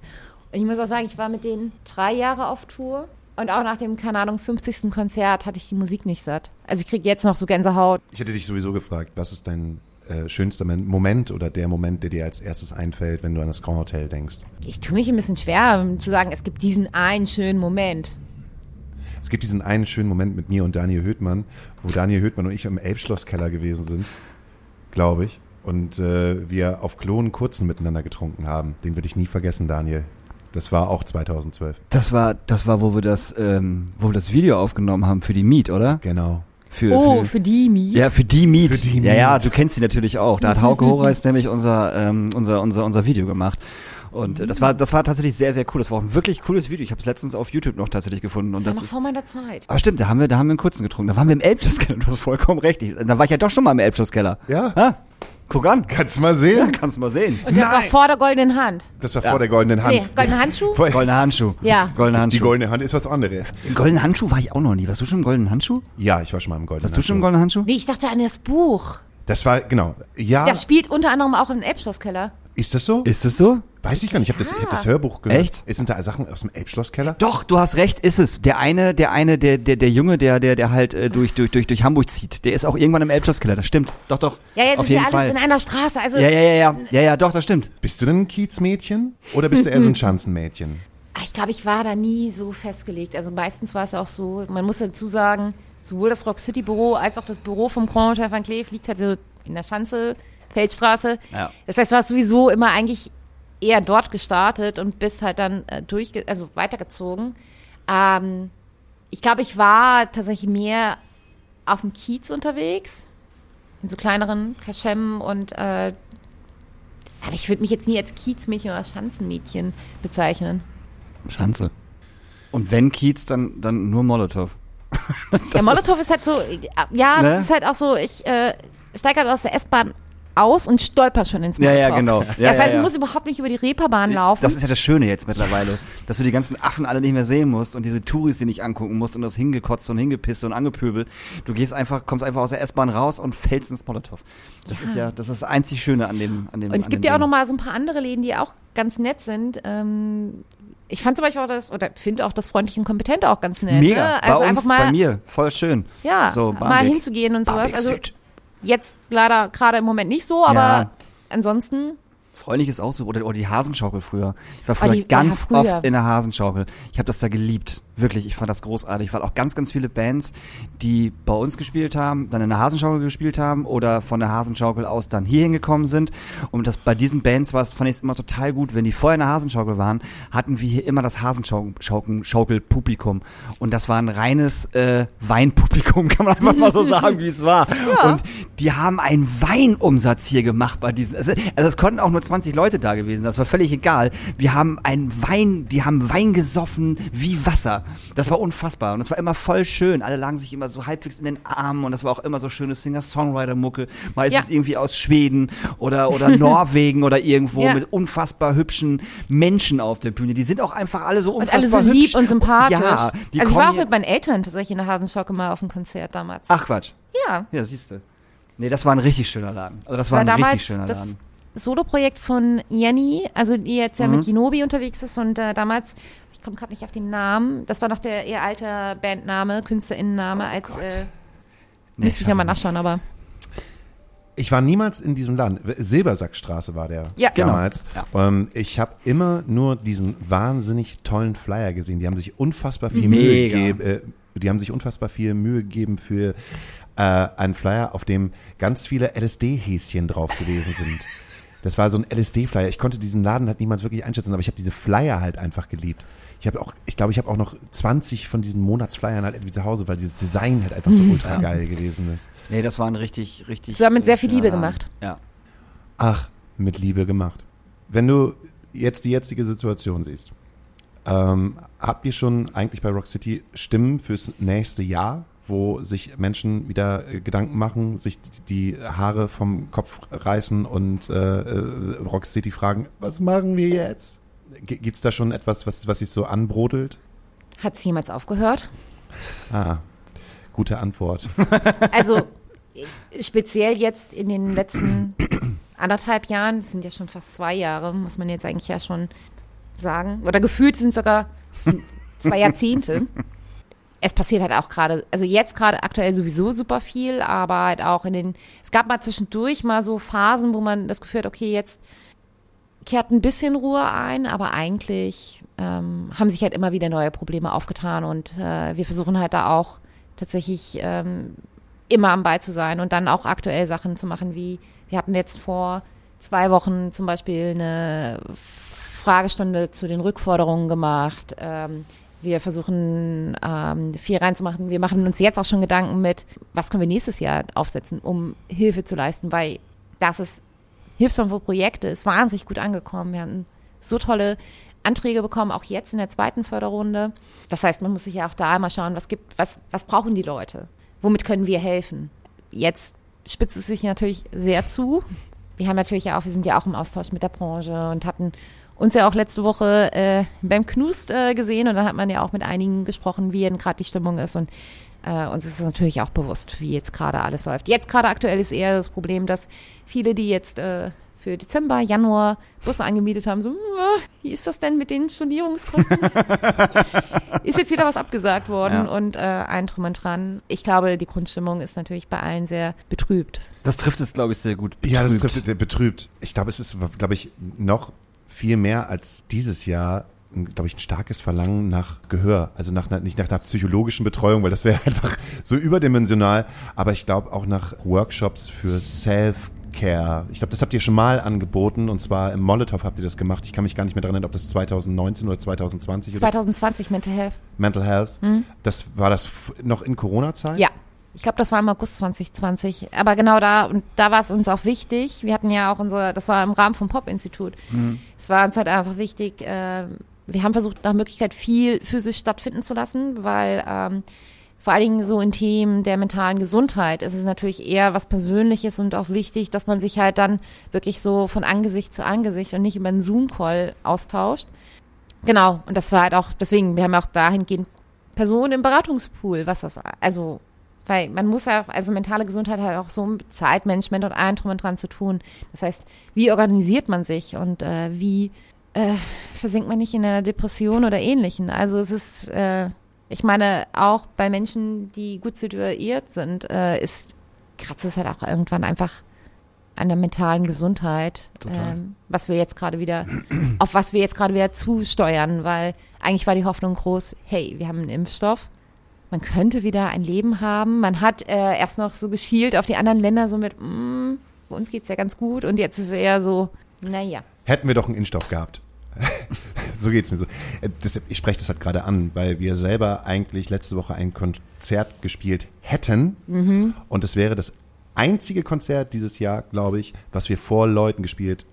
Und ich muss auch sagen, ich war mit denen drei Jahre auf Tour. Und auch nach dem, keine Ahnung, 50. Konzert hatte ich die Musik nicht satt. Also ich kriege jetzt noch so Gänsehaut. Ich hätte dich sowieso gefragt, was ist dein äh, schönster Men- Moment oder der Moment, der dir als erstes einfällt, wenn du an das Grand Hotel denkst? Ich tue mich ein bisschen schwer um zu sagen, es gibt diesen einen schönen Moment. Es gibt diesen einen schönen Moment mit mir und Daniel Höhtmann, wo Daniel Höhtmann und ich im Elbschlosskeller gewesen sind, glaube ich. Und äh, wir auf Klonen kurzen miteinander getrunken haben. Den würde ich nie vergessen, Daniel. Das war auch 2012. Das war, das war, wo wir das, ähm, wo wir das Video aufgenommen haben für die Meet, oder? Genau. Für, Oh, für die Mie. ja, für die Meet. Für die Ja, ja, Meet. du kennst sie natürlich auch. Da hat Hauke Horeis nämlich unser, ähm, unser, unser, unser Video gemacht. Und äh, das war, das war tatsächlich sehr, sehr cool. Das war auch ein wirklich cooles Video. Ich habe es letztens auf YouTube noch tatsächlich gefunden. Und das war das noch ist, vor meiner Zeit. aber stimmt, da haben wir, da haben wir einen kurzen getrunken. Da waren wir im Elbschlosskeller. Du hast vollkommen recht. Ich, da war ich ja doch schon mal im Elbschlosskeller. Ja. Ha? Guck an. Kannst du mal Ja, sehen? kannst du mal sehen. Und das war vor der goldenen Hand. Das war Ja. vor der goldenen Hand. Nee, goldene Handschuh? Vor- Goldener Handschuh. Ja. Goldener Handschuh. Die goldene Hand ist was anderes. Im goldenen Handschuh war ich auch noch nie. Warst du schon im goldenen Handschuh? Ja, ich war schon mal im goldenen Warst du schon im Handschuh. goldenen Handschuh? Nee, ich dachte an das Buch. Das war, genau. Ja, Das spielt unter anderem auch im Elbschlosskeller. Ist das so? Ist es so? Weiß ich gar nicht. Ich habe das, ich hab das Hörbuch gehört. Echt? Sind da Sachen aus dem Elbschlosskeller? Doch, du hast recht, ist es. Der eine, der eine, der, der, der Junge, der, der, der halt äh, durch, durch, durch, durch Hamburg zieht, der ist auch irgendwann im Elbschlosskeller. Das stimmt. Doch, doch. Ja, jetzt Auf ist ja jeden alles Fall. in einer Straße. Also Ja, ja, ja, ja. Ja, ja, doch, das stimmt. Bist du denn ein Kiezmädchen oder bist du eher so ein Schanzenmädchen? Ah, Ich glaube, ich war da nie so festgelegt. Also meistens war es auch so, man muss dazu sagen, sowohl das Rock City Büro als auch das Büro vom Grand Hotel Van Cleef liegt halt so in der Schanze, Feldstraße. Ja. Das heißt, du warst sowieso immer eigentlich eher dort gestartet und bist halt dann äh, durchge also weitergezogen. Ähm, ich glaube, ich war tatsächlich mehr auf dem Kiez unterwegs, in so kleineren Kaschem und äh, aber ich würde mich jetzt nie als Kiezmädchen oder Schanzenmädchen bezeichnen. Schanze. Und wenn Kiez, dann, dann nur Molotow. Der Molotow ist halt so, ja, Ne? das ist halt auch so, ich äh, steige halt aus der S-Bahn aus und stolper schon ins Ja, Molotow. ja, genau. Ja, das ja, heißt, ich ja. muss überhaupt nicht über die Reeperbahn laufen. Das ist ja das Schöne jetzt mittlerweile, dass du die ganzen Affen alle nicht mehr sehen musst und diese Touris die nicht angucken musst und das hingekotzt und hingepisst und angepöbelt. Du gehst einfach, kommst einfach aus der S-Bahn raus und fällst ins Molotow. Das ist ja, das ist das einzig Schöne an dem, an dem. und es gibt ja auch noch mal so ein paar andere Läden, die auch ganz nett sind. Ähm, ich fand zum Beispiel auch das, oder finde auch das freundliche und kompetente auch ganz nett. Mega. Ne? Also bei uns, einfach mal, bei mir, voll schön. ja, so, mal hinzugehen und sowas. Also. Jetzt leider gerade im Moment nicht so, aber Ja. ansonsten Freundlich ist auch so. Oder, oder die Hasenschaukel früher. Ich war Oh, früher die- ganz ja, früher. oft in der Hasenschaukel. Ich habe das da geliebt. Wirklich, ich fand das großartig. Weil auch ganz, ganz viele Bands, die bei uns gespielt haben, dann in der Hasenschaukel gespielt haben oder von der Hasenschaukel aus dann hier hingekommen sind. Und das bei diesen Bands war es, fand ich es immer total gut. Wenn die vorher in der Hasenschaukel waren, hatten wir hier immer das Hasenschaukel-Publikum. Und das war ein reines äh, Weinpublikum, kann man einfach mal so sagen, wie es war. Und die haben einen Weinumsatz hier gemacht bei diesen. Also, also es konnten auch nur 20 Leute da gewesen sein. Das war völlig egal. Wir haben einen Wein, die haben Wein gesoffen wie Wasser. Das war unfassbar. Und es war immer voll schön. Alle lagen sich immer so halbwegs in den Armen und das war auch immer so schöne Singer-Songwriter-Mucke. Meistens Ja. irgendwie aus Schweden oder, oder Norwegen oder irgendwo Ja. mit unfassbar hübschen Menschen auf der Bühne. Die sind auch einfach alle so und unfassbar alle so hübsch. lieb und sympathisch. Ja, die also ich war auch mit meinen Eltern tatsächlich in der Hasenschaukel mal auf dem Konzert damals. Ach Quatsch. ja. Ja, siehst du. Nee, das war ein richtig schöner Laden. Also das war, war ein damals richtig schöner das Laden. Soloprojekt von Jenny, also die jetzt ja Mhm. mit Ginobi unterwegs ist und äh, damals, ich komme gerade nicht auf den Namen, das war noch der eher alte Bandname, Künstlerinnenname, als Gott. äh, Nee, müsste ich ja mal nachschauen, aber Ich war niemals in diesem Laden. Silbersackstraße war der Ja. Genau. damals. Ähm, ich habe immer nur diesen wahnsinnig tollen Flyer gesehen. Die haben sich unfassbar viel Mühe Mega. gegeben. Äh, die haben sich unfassbar viel Mühe gegeben für äh, einen Flyer, auf dem ganz viele LSD-Häschen drauf gewesen sind. Das war so ein LSD-Flyer. Ich konnte diesen Laden halt niemals wirklich einschätzen, aber ich habe diese Flyer halt einfach geliebt. Ich habe auch, ich glaube, ich habe auch noch 20 von diesen Monatsflyern halt irgendwie zu Hause, weil dieses Design halt einfach so ultra geil gewesen ist. Nee, das waren richtig, richtig. Das war mit sehr viel Liebe gemacht. Ja. Ach, mit Liebe gemacht. Wenn du jetzt die jetzige Situation siehst, ähm, habt ihr schon eigentlich bei Rock City Stimmen fürs nächste Jahr, wo sich Menschen wieder äh, Gedanken machen, sich die Haare vom Kopf reißen und äh, äh, Rock City fragen, was machen wir jetzt? Gibt es da schon etwas, was, was sich so anbrodelt? Hat es jemals aufgehört? Ah, gute Antwort. Also speziell jetzt in den letzten anderthalb Jahren, das sind ja schon fast zwei Jahre, muss man jetzt eigentlich ja schon sagen. Oder gefühlt sind sogar zwei Jahrzehnte. Es passiert halt auch gerade, also jetzt gerade aktuell sowieso super viel, aber halt auch in den, es gab mal zwischendurch mal so Phasen, wo man das Gefühl hat, okay, jetzt kehrt ein bisschen Ruhe ein, aber eigentlich ähm, haben sich halt immer wieder neue Probleme aufgetan und äh, wir versuchen halt da auch tatsächlich ähm, immer am Ball zu sein und dann auch aktuell Sachen zu machen, wie wir hatten jetzt vor zwei Wochen zum Beispiel eine Fragestunde zu den Rückforderungen gemacht. Ähm, wir versuchen ähm, viel reinzumachen. Wir machen uns jetzt auch schon Gedanken mit, was können wir nächstes Jahr aufsetzen, um Hilfe zu leisten, weil das ist Hilfsfonds für Projekte ist wahnsinnig gut angekommen. Wir hatten so tolle Anträge bekommen, auch jetzt in der zweiten Förderrunde. Das heißt, man muss sich ja auch da mal schauen, was gibt, was, was brauchen die Leute? Womit können wir helfen? Jetzt spitzt es sich natürlich sehr zu. Wir haben natürlich auch, wir sind ja auch im Austausch mit der Branche und hatten uns ja auch letzte Woche äh, beim Knust äh, gesehen und dann hat man ja auch mit einigen gesprochen, wie denn gerade die Stimmung ist und äh, uns ist natürlich auch bewusst, wie jetzt gerade alles läuft. Jetzt gerade aktuell ist eher das Problem, dass viele, die jetzt äh, für Dezember, Januar Busse angemietet haben, so, "Ah, wie ist das denn mit den Stornierungskosten? ist jetzt wieder was abgesagt worden Ja. und äh, ein Drum und dran. Ich glaube, die Grundstimmung ist natürlich bei allen sehr betrübt. Das trifft es, glaube ich, sehr gut. Ja, das Betrübt. ist betrübt. betrübt. Ich glaube, es ist, glaube ich, noch viel mehr als dieses Jahr, glaube ich, ein starkes Verlangen nach Gehör. Also nach, nicht nach einer psychologischen Betreuung, weil das wäre einfach so überdimensional, aber ich glaube auch nach Workshops für Self-Care. Ich glaube, das habt ihr schon mal angeboten und zwar im Molotow habt ihr das gemacht. Ich kann mich gar nicht mehr daran erinnern, ob das 2019 oder 2020 oder 2020 Mental Health. Mental Health. Das war das noch in Corona-Zeit? Ja. Ich glaube, das war im August 2020. Aber genau da, und da war es uns auch wichtig. Wir hatten ja auch unsere, das war im Rahmen vom Pop-Institut. Es war uns halt einfach wichtig, äh, wir haben versucht, nach Möglichkeit viel physisch stattfinden zu lassen, weil ähm, vor allen Dingen so in Themen der mentalen Gesundheit ist es natürlich eher was Persönliches und auch wichtig, dass man sich halt dann wirklich so von Angesicht zu Angesicht und nicht über einen Zoom-Call austauscht. Genau, und das war halt auch, deswegen, wir haben auch dahingehend Personen im Beratungspool, was das, also, weil man muss ja, also mentale Gesundheit hat auch so mit Zeitmanagement und allem drum und dran zu tun. Das heißt, wie organisiert man sich und äh, wie äh, versinkt man nicht in einer Depression oder ähnlichen? Also es ist, äh, ich meine, auch bei Menschen, die gut situiert sind, äh, ist, kratzt es halt auch irgendwann einfach an der mentalen Gesundheit, ähm, was wir jetzt gerade wieder, auf was wir jetzt gerade wieder zusteuern, weil eigentlich war die Hoffnung groß, hey, wir haben einen Impfstoff, man könnte wieder ein Leben haben. Man hat äh, erst noch so geschielt auf die anderen Länder, so mit, mm, bei uns geht's ja ganz gut und jetzt ist es eher so, naja. Hätten wir doch einen Impfstoff gehabt. so geht's mir so. Äh, Das, ich spreche das halt gerade an, weil wir selber eigentlich letzte Woche ein Konzert gespielt hätten. Und es wäre das einzige Konzert dieses Jahr, glaube ich, was wir vor Leuten gespielt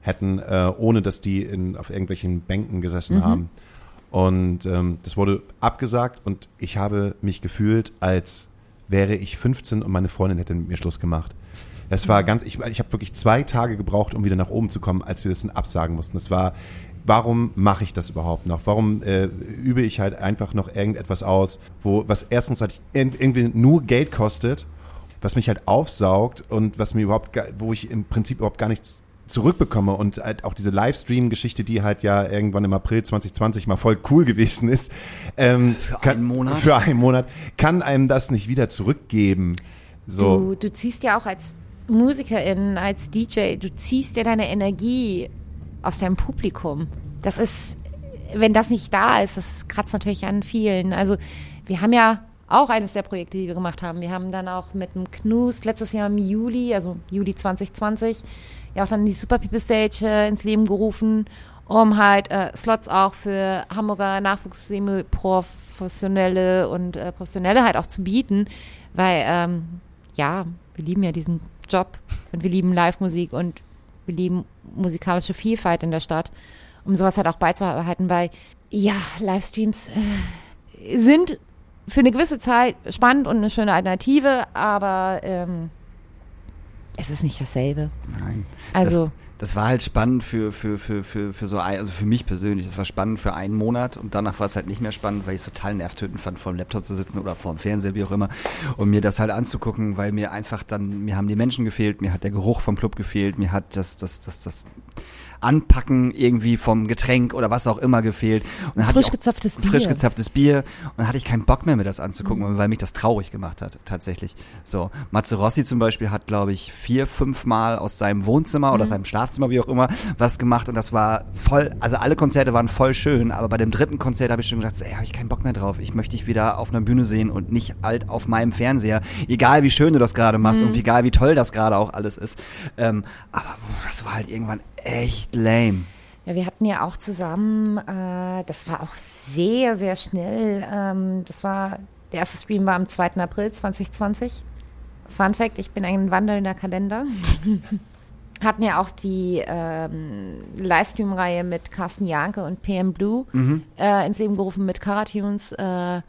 hätten, äh, ohne dass die in, auf irgendwelchen Bänken gesessen haben. Und ähm, das wurde abgesagt und ich habe mich gefühlt, als wäre ich 15 und meine Freundin hätte mit mir Schluss gemacht. Das war ganz, ich, ich habe wirklich zwei Tage gebraucht, um wieder nach oben zu kommen, als wir das dann absagen mussten. Das war, warum mache ich das überhaupt noch? Warum äh, übe ich halt einfach noch irgendetwas aus, wo, was erstens halt ir- irgendwie nur Geld kostet, was mich halt aufsaugt und was mir überhaupt, wo ich im Prinzip überhaupt gar nichts zurückbekomme und halt auch diese Livestream-Geschichte, die halt ja irgendwann im April 2020 mal voll cool gewesen ist. Ähm, für einen Monat? Für einen Monat. Kann einem das nicht wieder zurückgeben. So. Du, du ziehst ja auch als Musikerin, als DJ, du ziehst ja deine Energie aus deinem Publikum. Das ist, wenn das nicht da ist, das kratzt natürlich an vielen. Also wir haben ja auch eines der Projekte, die wir gemacht haben. Wir haben dann auch mit dem Knus letztes Jahr im Juli, also Juli 2020, ja auch dann die Super People Stage äh, ins Leben gerufen, um halt äh, Slots auch für Hamburger Nachwuchs-Professionelle und äh, Professionelle halt auch zu bieten, weil ähm, ja, wir lieben ja diesen Job und wir lieben Live-Musik und wir lieben musikalische Vielfalt in der Stadt, um sowas halt auch beizubehalten, weil ja, Livestreams äh, sind für eine gewisse Zeit spannend und eine schöne Alternative, aber ähm, es ist nicht dasselbe. Nein. Also- Das, das war halt spannend für, für, für, für, für so ein, also für mich persönlich. Das war spannend für einen Monat und danach war es halt nicht mehr spannend, weil ich es total nervtötend fand, vor dem Laptop zu sitzen oder vor dem Fernseher, wie auch immer, und mir das halt anzugucken, weil mir einfach dann, mir haben die Menschen gefehlt, mir hat der Geruch vom Club gefehlt, mir hat das, das, das, das Anpacken irgendwie vom Getränk oder was auch immer gefehlt. Und dann hatte ich Frisch auch gezapftes Bier. Frisch gezapftes Bier. Und dann hatte ich keinen Bock mehr, mir das anzugucken, Mhm. weil mich das traurig gemacht hat, tatsächlich. So. Matze Rossi zum Beispiel hat, glaube ich, vier, fünf Mal aus seinem Wohnzimmer Mhm. oder seinem Schlafzimmer, wie auch immer, was gemacht. Und das war voll, also alle Konzerte waren voll schön, aber bei dem dritten Konzert habe ich schon gedacht, so, ey, habe ich keinen Bock mehr drauf. Ich möchte dich wieder auf einer Bühne sehen und nicht halt auf meinem Fernseher. Egal wie schön du das gerade machst Mhm. und egal wie toll das gerade auch alles ist. Ähm, aber das war halt irgendwann echt lame. Ja, wir hatten ja auch zusammen, äh, das war auch sehr, sehr schnell. Ähm, das war, der erste Stream war am 2. April 2020. Fun Fact, ich bin ein wandelnder Kalender. hatten ja auch die ähm, Livestream-Reihe mit Carsten Janke und PM Blue äh, ins Leben gerufen mit Karatunes, äh,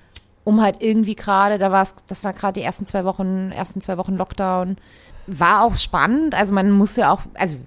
um halt irgendwie gerade, da war es, das war gerade die ersten zwei Wochen, ersten zwei Wochen Lockdown. War auch spannend, also man muss ja auch, also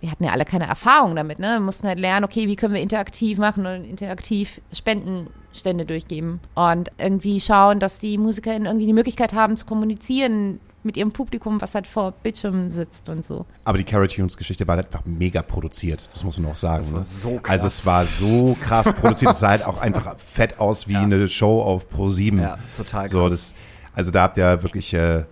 wir hatten ja alle keine Erfahrung damit, ne? Wir mussten halt lernen, okay, wie können wir interaktiv machen und interaktiv Spendenstände durchgeben und irgendwie schauen, dass die MusikerInnen irgendwie die Möglichkeit haben zu kommunizieren mit ihrem Publikum, was halt vor Bildschirmen sitzt und so. Aber die Carrot Tunes Geschichte war halt einfach mega produziert. Das muss man auch sagen. Das war ne? so krass. Also es war so krass produziert. Es sah halt auch einfach fett aus wie eine Show auf Pro 7. Ja, total So, krass. das, also da habt ihr wirklich, äh,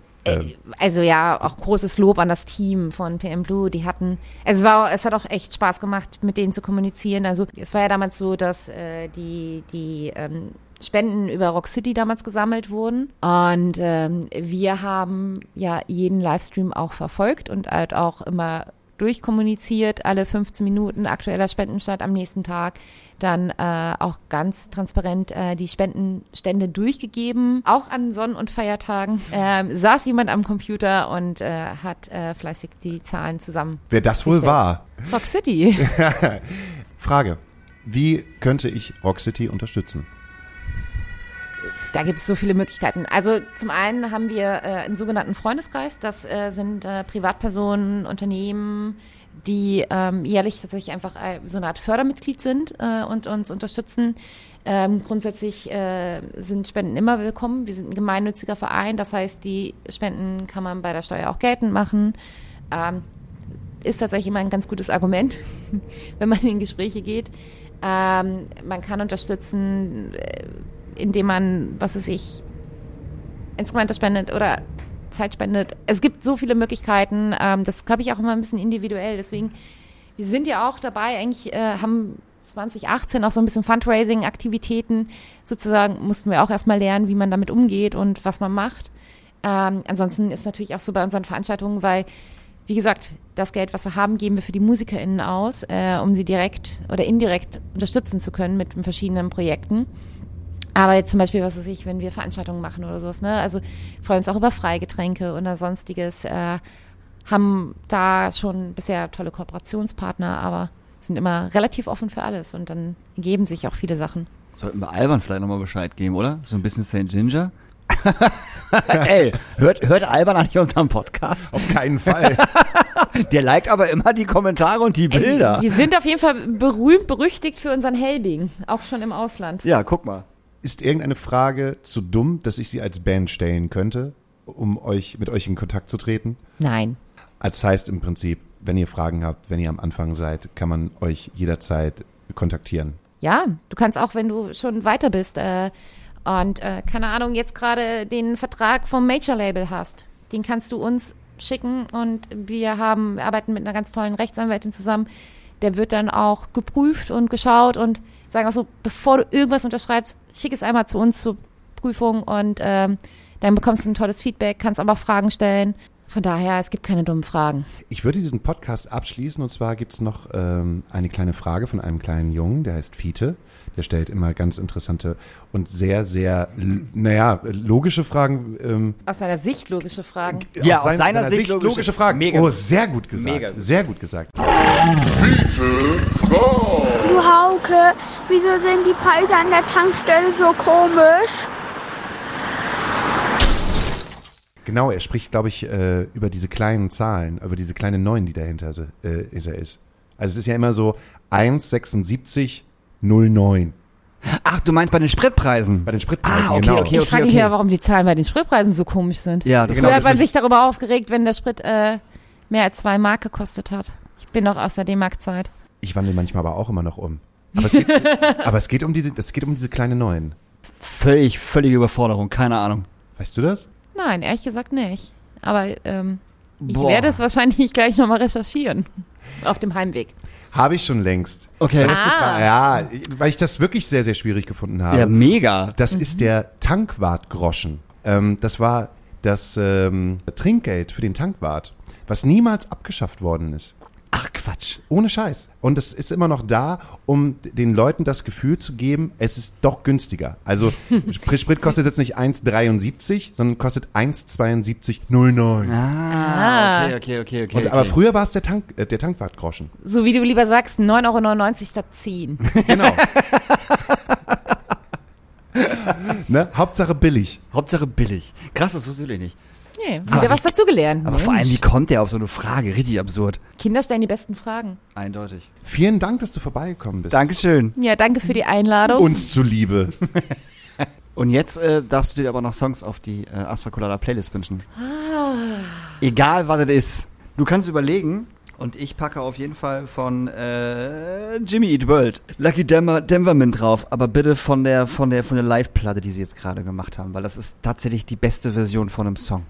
Also ja, auch großes Lob an das Team von PM Blue. Die hatten, es war, es hat auch echt Spaß gemacht, mit denen zu kommunizieren. Also es war ja damals so, dass äh, die die ähm, Spenden über Rock City damals gesammelt wurden und ähm, wir haben ja jeden Livestream auch verfolgt und halt auch immer durchkommuniziert, alle 15 Minuten aktueller Spendenstand am nächsten Tag, dann äh, auch ganz transparent äh, die Spendenstände durchgegeben, auch an Sonn- und Feiertagen. Ähm, saß jemand am Computer und äh, hat äh, fleißig die Zahlen zusammen. wer das wohl war. Rock City. Frage. Wie könnte ich Rock City unterstützen? Da gibt es so viele Möglichkeiten. Also zum einen haben wir äh, einen sogenannten Freundeskreis. Das äh, sind äh, Privatpersonen, Unternehmen, die ähm, jährlich tatsächlich einfach äh, so eine Art Fördermitglied sind äh, und uns unterstützen. Ähm, grundsätzlich äh, sind Spenden immer willkommen. Wir sind ein gemeinnütziger Verein. Das heißt, die Spenden kann man bei der Steuer auch geltend machen. Ähm, ist tatsächlich immer ein ganz gutes Argument, wenn man in Gespräche geht. Ähm, man kann unterstützen, äh, indem man, was weiß ich, Instrumente spendet oder Zeit spendet. Es gibt so viele Möglichkeiten. Ähm, das glaube ich auch immer ein bisschen individuell. Deswegen, wir sind ja auch dabei, eigentlich äh, haben 2018 auch so ein bisschen Fundraising-Aktivitäten. Sozusagen mussten wir auch erstmal lernen, wie man damit umgeht und was man macht. Ähm, ansonsten ist natürlich auch so bei unseren Veranstaltungen, weil, wie gesagt, das Geld, was wir haben, geben wir für die MusikerInnen aus, äh, um sie direkt oder indirekt unterstützen zu können mit verschiedenen Projekten. Aber jetzt zum Beispiel, was weiß ich, wenn wir Veranstaltungen machen oder sowas, ne? Also freuen uns auch über Freigetränke oder sonstiges, äh, haben da schon bisher tolle Kooperationspartner, aber sind immer relativ offen für alles und dann ergeben sich auch viele Sachen. Sollten wir Alban vielleicht nochmal Bescheid geben, oder? So ein bisschen St. Ginger? Ey, hört, hört Alban eigentlich unseren Podcast? Auf keinen Fall. Der liked aber immer die Kommentare und die Bilder. Wir sind auf jeden Fall berühmt, berüchtigt für unseren Helbing, auch schon im Ausland. Ja, guck mal. Ist irgendeine Frage zu dumm, dass ich sie als Band stellen könnte, um euch mit euch in Kontakt zu treten? Nein. Als heißt im Prinzip, wenn ihr Fragen habt, wenn ihr am Anfang seid, kann man euch jederzeit kontaktieren. Ja, du kannst auch, wenn du schon weiter bist äh, und äh, keine Ahnung, jetzt gerade den Vertrag vom Major-Label hast, den kannst du uns schicken und wir haben, wir arbeiten mit einer ganz tollen Rechtsanwältin zusammen. Der wird dann auch geprüft und geschaut und sagen auch so, bevor du irgendwas unterschreibst, schick es einmal zu uns zur Prüfung und ähm, dann bekommst du ein tolles Feedback, kannst aber Fragen stellen. Von daher, es gibt keine dummen Fragen. Ich würde diesen Podcast abschließen und zwar gibt es noch ähm, eine kleine Frage von einem kleinen Jungen, der heißt Fiete. Der stellt immer ganz interessante und sehr, sehr, naja, logische Fragen. Ähm, Aus deiner Sicht logische Fragen. Ja, aus seiner Sicht logische- Fragen. Mega oh, sehr gut gesagt. Mega gut. Sehr gut gesagt. Du Hauke, wieso sind die Preise an der Tankstelle so komisch? Genau, er spricht, glaube ich, äh, über diese kleinen Zahlen, über diese kleine 9, die dahinter äh, ist. Also es ist ja immer so 1,7609 Ach, du meinst bei den Spritpreisen? bei den Spritpreisen. Ah, okay, genau. okay, ich frage mich ja, warum die Zahlen bei den Spritpreisen so komisch sind. Ja, das Genau, Früher hat man sich darüber aufgeregt, wenn der Sprit äh, mehr als zwei Mark gekostet hat. Ich bin noch aus der D-Mark-Zeit. Ich wandle manchmal aber auch immer noch um. Aber es geht, aber es geht um diese, es geht um diese kleine 9. Völlig, völlige Überforderung, keine Ahnung. Weißt du das? Nein, ehrlich gesagt nicht. Aber ähm, ich Boah. werde es wahrscheinlich gleich nochmal recherchieren. Auf dem Heimweg. Habe ich schon längst. Okay. Ah. Ja, weil ich das wirklich sehr, sehr schwierig gefunden habe. Ja, mega. Das ist der Tankwartgroschen. Ähm, das war das ähm, Trinkgeld für den Tankwart, was niemals abgeschafft worden ist. Ach, Quatsch. Ohne Scheiß. Und es ist immer noch da, um den Leuten das Gefühl zu geben, es ist doch günstiger. Also Sprit, kostet jetzt nicht 1,73, sondern kostet 1,7209. Ah, okay, okay, okay, okay. Und, okay. Aber früher war es der, Tank, äh, der Tankwartgroschen. So wie du lieber sagst, 9,99 Euro statt 10. Genau. ne? Hauptsache billig. Hauptsache billig. Krass, das wusste ich nicht. Nee, wieder was dazugelernt. Aber vor allem, wie kommt der auf so eine Frage? Richtig absurd. Kinder stellen die besten Fragen. Eindeutig. Vielen Dank, dass du vorbeigekommen bist. Dankeschön. Ja, danke für die Einladung. Uns zuliebe. Und jetzt äh, darfst du dir aber noch Songs auf die äh, Astra Colada Playlist wünschen. Egal, was es ist. Du kannst überlegen. Und ich packe auf jeden Fall von äh, Jimmy Eat World Lucky Denver, Denverman drauf, aber bitte von der von der von der Live-Platte, die sie jetzt gerade gemacht haben, weil das ist tatsächlich die beste Version von einem Song.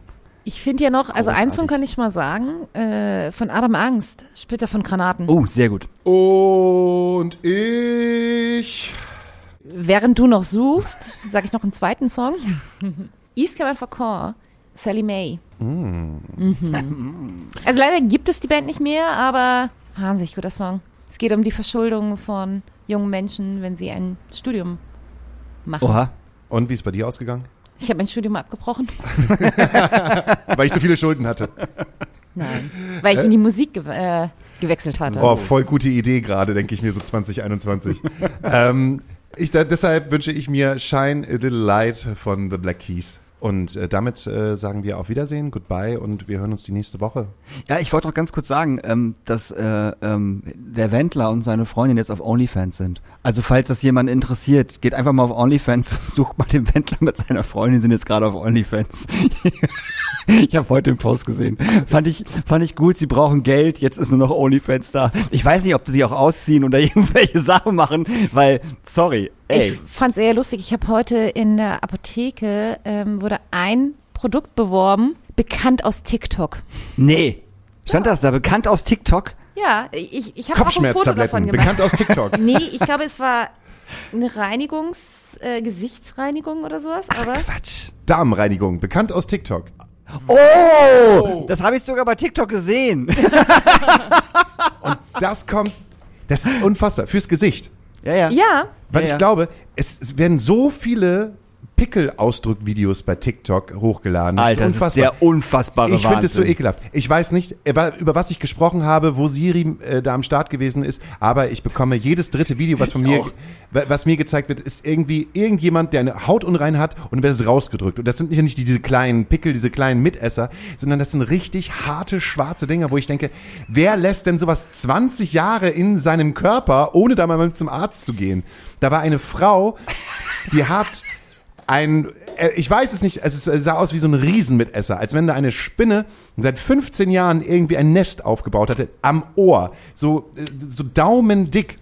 Ich finde ja noch, also einen Song Großartig. kann ich mal sagen, äh, von Adam Angst, Splitter von Granaten. Oh, sehr gut. Und ich. Während du noch suchst, sage ich noch einen zweiten Song. East Cabin for Core, Sally May. Mhm. Also leider gibt es die Band nicht mehr, aber wahnsinnig guter Song. Es geht um die Verschuldung von jungen Menschen, wenn sie ein Studium machen. Oha. Und wie ist bei dir ausgegangen? Ich habe mein Studium abgebrochen. Weil ich zu viele Schulden hatte. Nein, weil ich in die Musik ge äh, gewechselt hatte. Oh, voll gute Idee gerade, denke ich mir so 2021. ähm, ich, da, deshalb wünsche ich mir Shine a Little Light von The Black Keys. Und äh, damit äh, sagen wir auf Wiedersehen, goodbye und wir hören uns die nächste Woche. Ja, ich wollte noch ganz kurz sagen, ähm, dass äh, ähm, der Wendler und seine Freundin jetzt auf OnlyFans sind. Also falls das jemand interessiert, geht einfach mal auf OnlyFans, sucht mal den Wendler mit seiner Freundin, sind jetzt gerade auf OnlyFans. ich habe heute den Post gesehen. Fand ich, fand ich gut, sie brauchen Geld, jetzt ist nur noch OnlyFans da. Ich weiß nicht, ob sie auch ausziehen oder irgendwelche Sachen machen, weil, sorry, ey. Ich fand's eher lustig. Ich habe heute in der Apotheke ähm, wurde ein Produkt beworben, bekannt aus TikTok. Nee. Stand das da, bekannt aus TikTok? Ja, ich, ich habe auch ein Foto davon Kopfschmerztabletten, gemacht. bekannt aus TikTok. Nee, ich glaube, es war eine Reinigungs, äh, Gesichtsreinigung oder sowas. aber Quatsch. Darmreinigung, bekannt aus TikTok. Oh, das habe ich sogar bei TikTok gesehen. Das kommt, das ist unfassbar, fürs Gesicht. ja, ja. ja, Weil Ja, ich ja. glaube, es, es werden so viele Pickelausdruckvideos bei TikTok hochgeladen. Alter, das ist der unfassbare Ich finde es so ekelhaft. Ich weiß nicht, über was ich gesprochen habe, wo Siri äh, da am Start gewesen ist, aber ich bekomme jedes dritte Video, was von mir, auch. wa- was mir gezeigt wird, ist irgendwie irgendjemand, der eine Hautunrein hat und wird es rausgedrückt. Und das sind nicht diese kleinen Pickel, diese kleinen Mitesser, sondern das sind richtig harte, schwarze Dinger, wo ich denke, wer lässt denn sowas 20 Jahre in seinem Körper, ohne da mal zum Arzt zu gehen? Da war eine Frau, die hat ein, äh, ich weiß es nicht, es sah aus wie so ein Riesenmitesser, als wenn da eine Spinne seit 15 Jahren irgendwie ein Nest aufgebaut hatte, am Ohr, so, äh, so daumendick,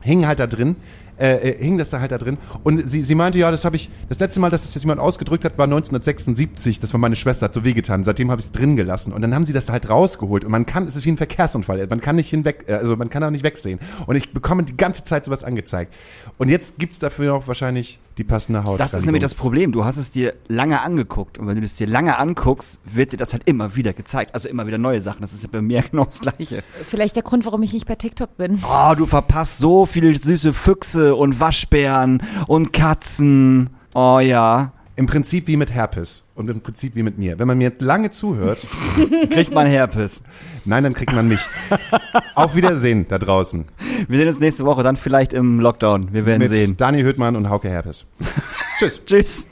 hing halt da drin, äh, äh, hing das da halt da drin. Und sie, sie meinte, ja, das habe ich, das letzte Mal, dass das jetzt jemand ausgedrückt hat, war 1976, das war meine Schwester, hat so wehgetan, seitdem habe ich es drin gelassen. Und dann haben sie das halt rausgeholt. Und man kann, es ist wie ein Verkehrsunfall, man kann nicht hinweg, also man kann auch nicht wegsehen. Und ich bekomme die ganze Zeit sowas angezeigt. Und jetzt gibt's dafür noch wahrscheinlich die passende Haut. Das ist nämlich das Problem. Du hast es dir lange angeguckt. Und wenn du es dir lange anguckst, wird dir das halt immer wieder gezeigt. Also immer wieder neue Sachen. Das ist ja bei mir genau das Gleiche. Vielleicht der Grund, warum ich nicht bei TikTok bin. Oh, du verpasst so viele süße Füchse und Waschbären und Katzen. Oh ja. Im Prinzip wie mit Herpes und im Prinzip wie mit mir. Wenn man mir lange zuhört, Kriegt man Herpes. nein, dann kriegt man mich. Auf Wiedersehen da draußen. Wir sehen uns nächste Woche, dann vielleicht im Lockdown. Wir werden Mit sehen. Dani Hüttmann und Hauke Herpes. Tschüss. Tschüss.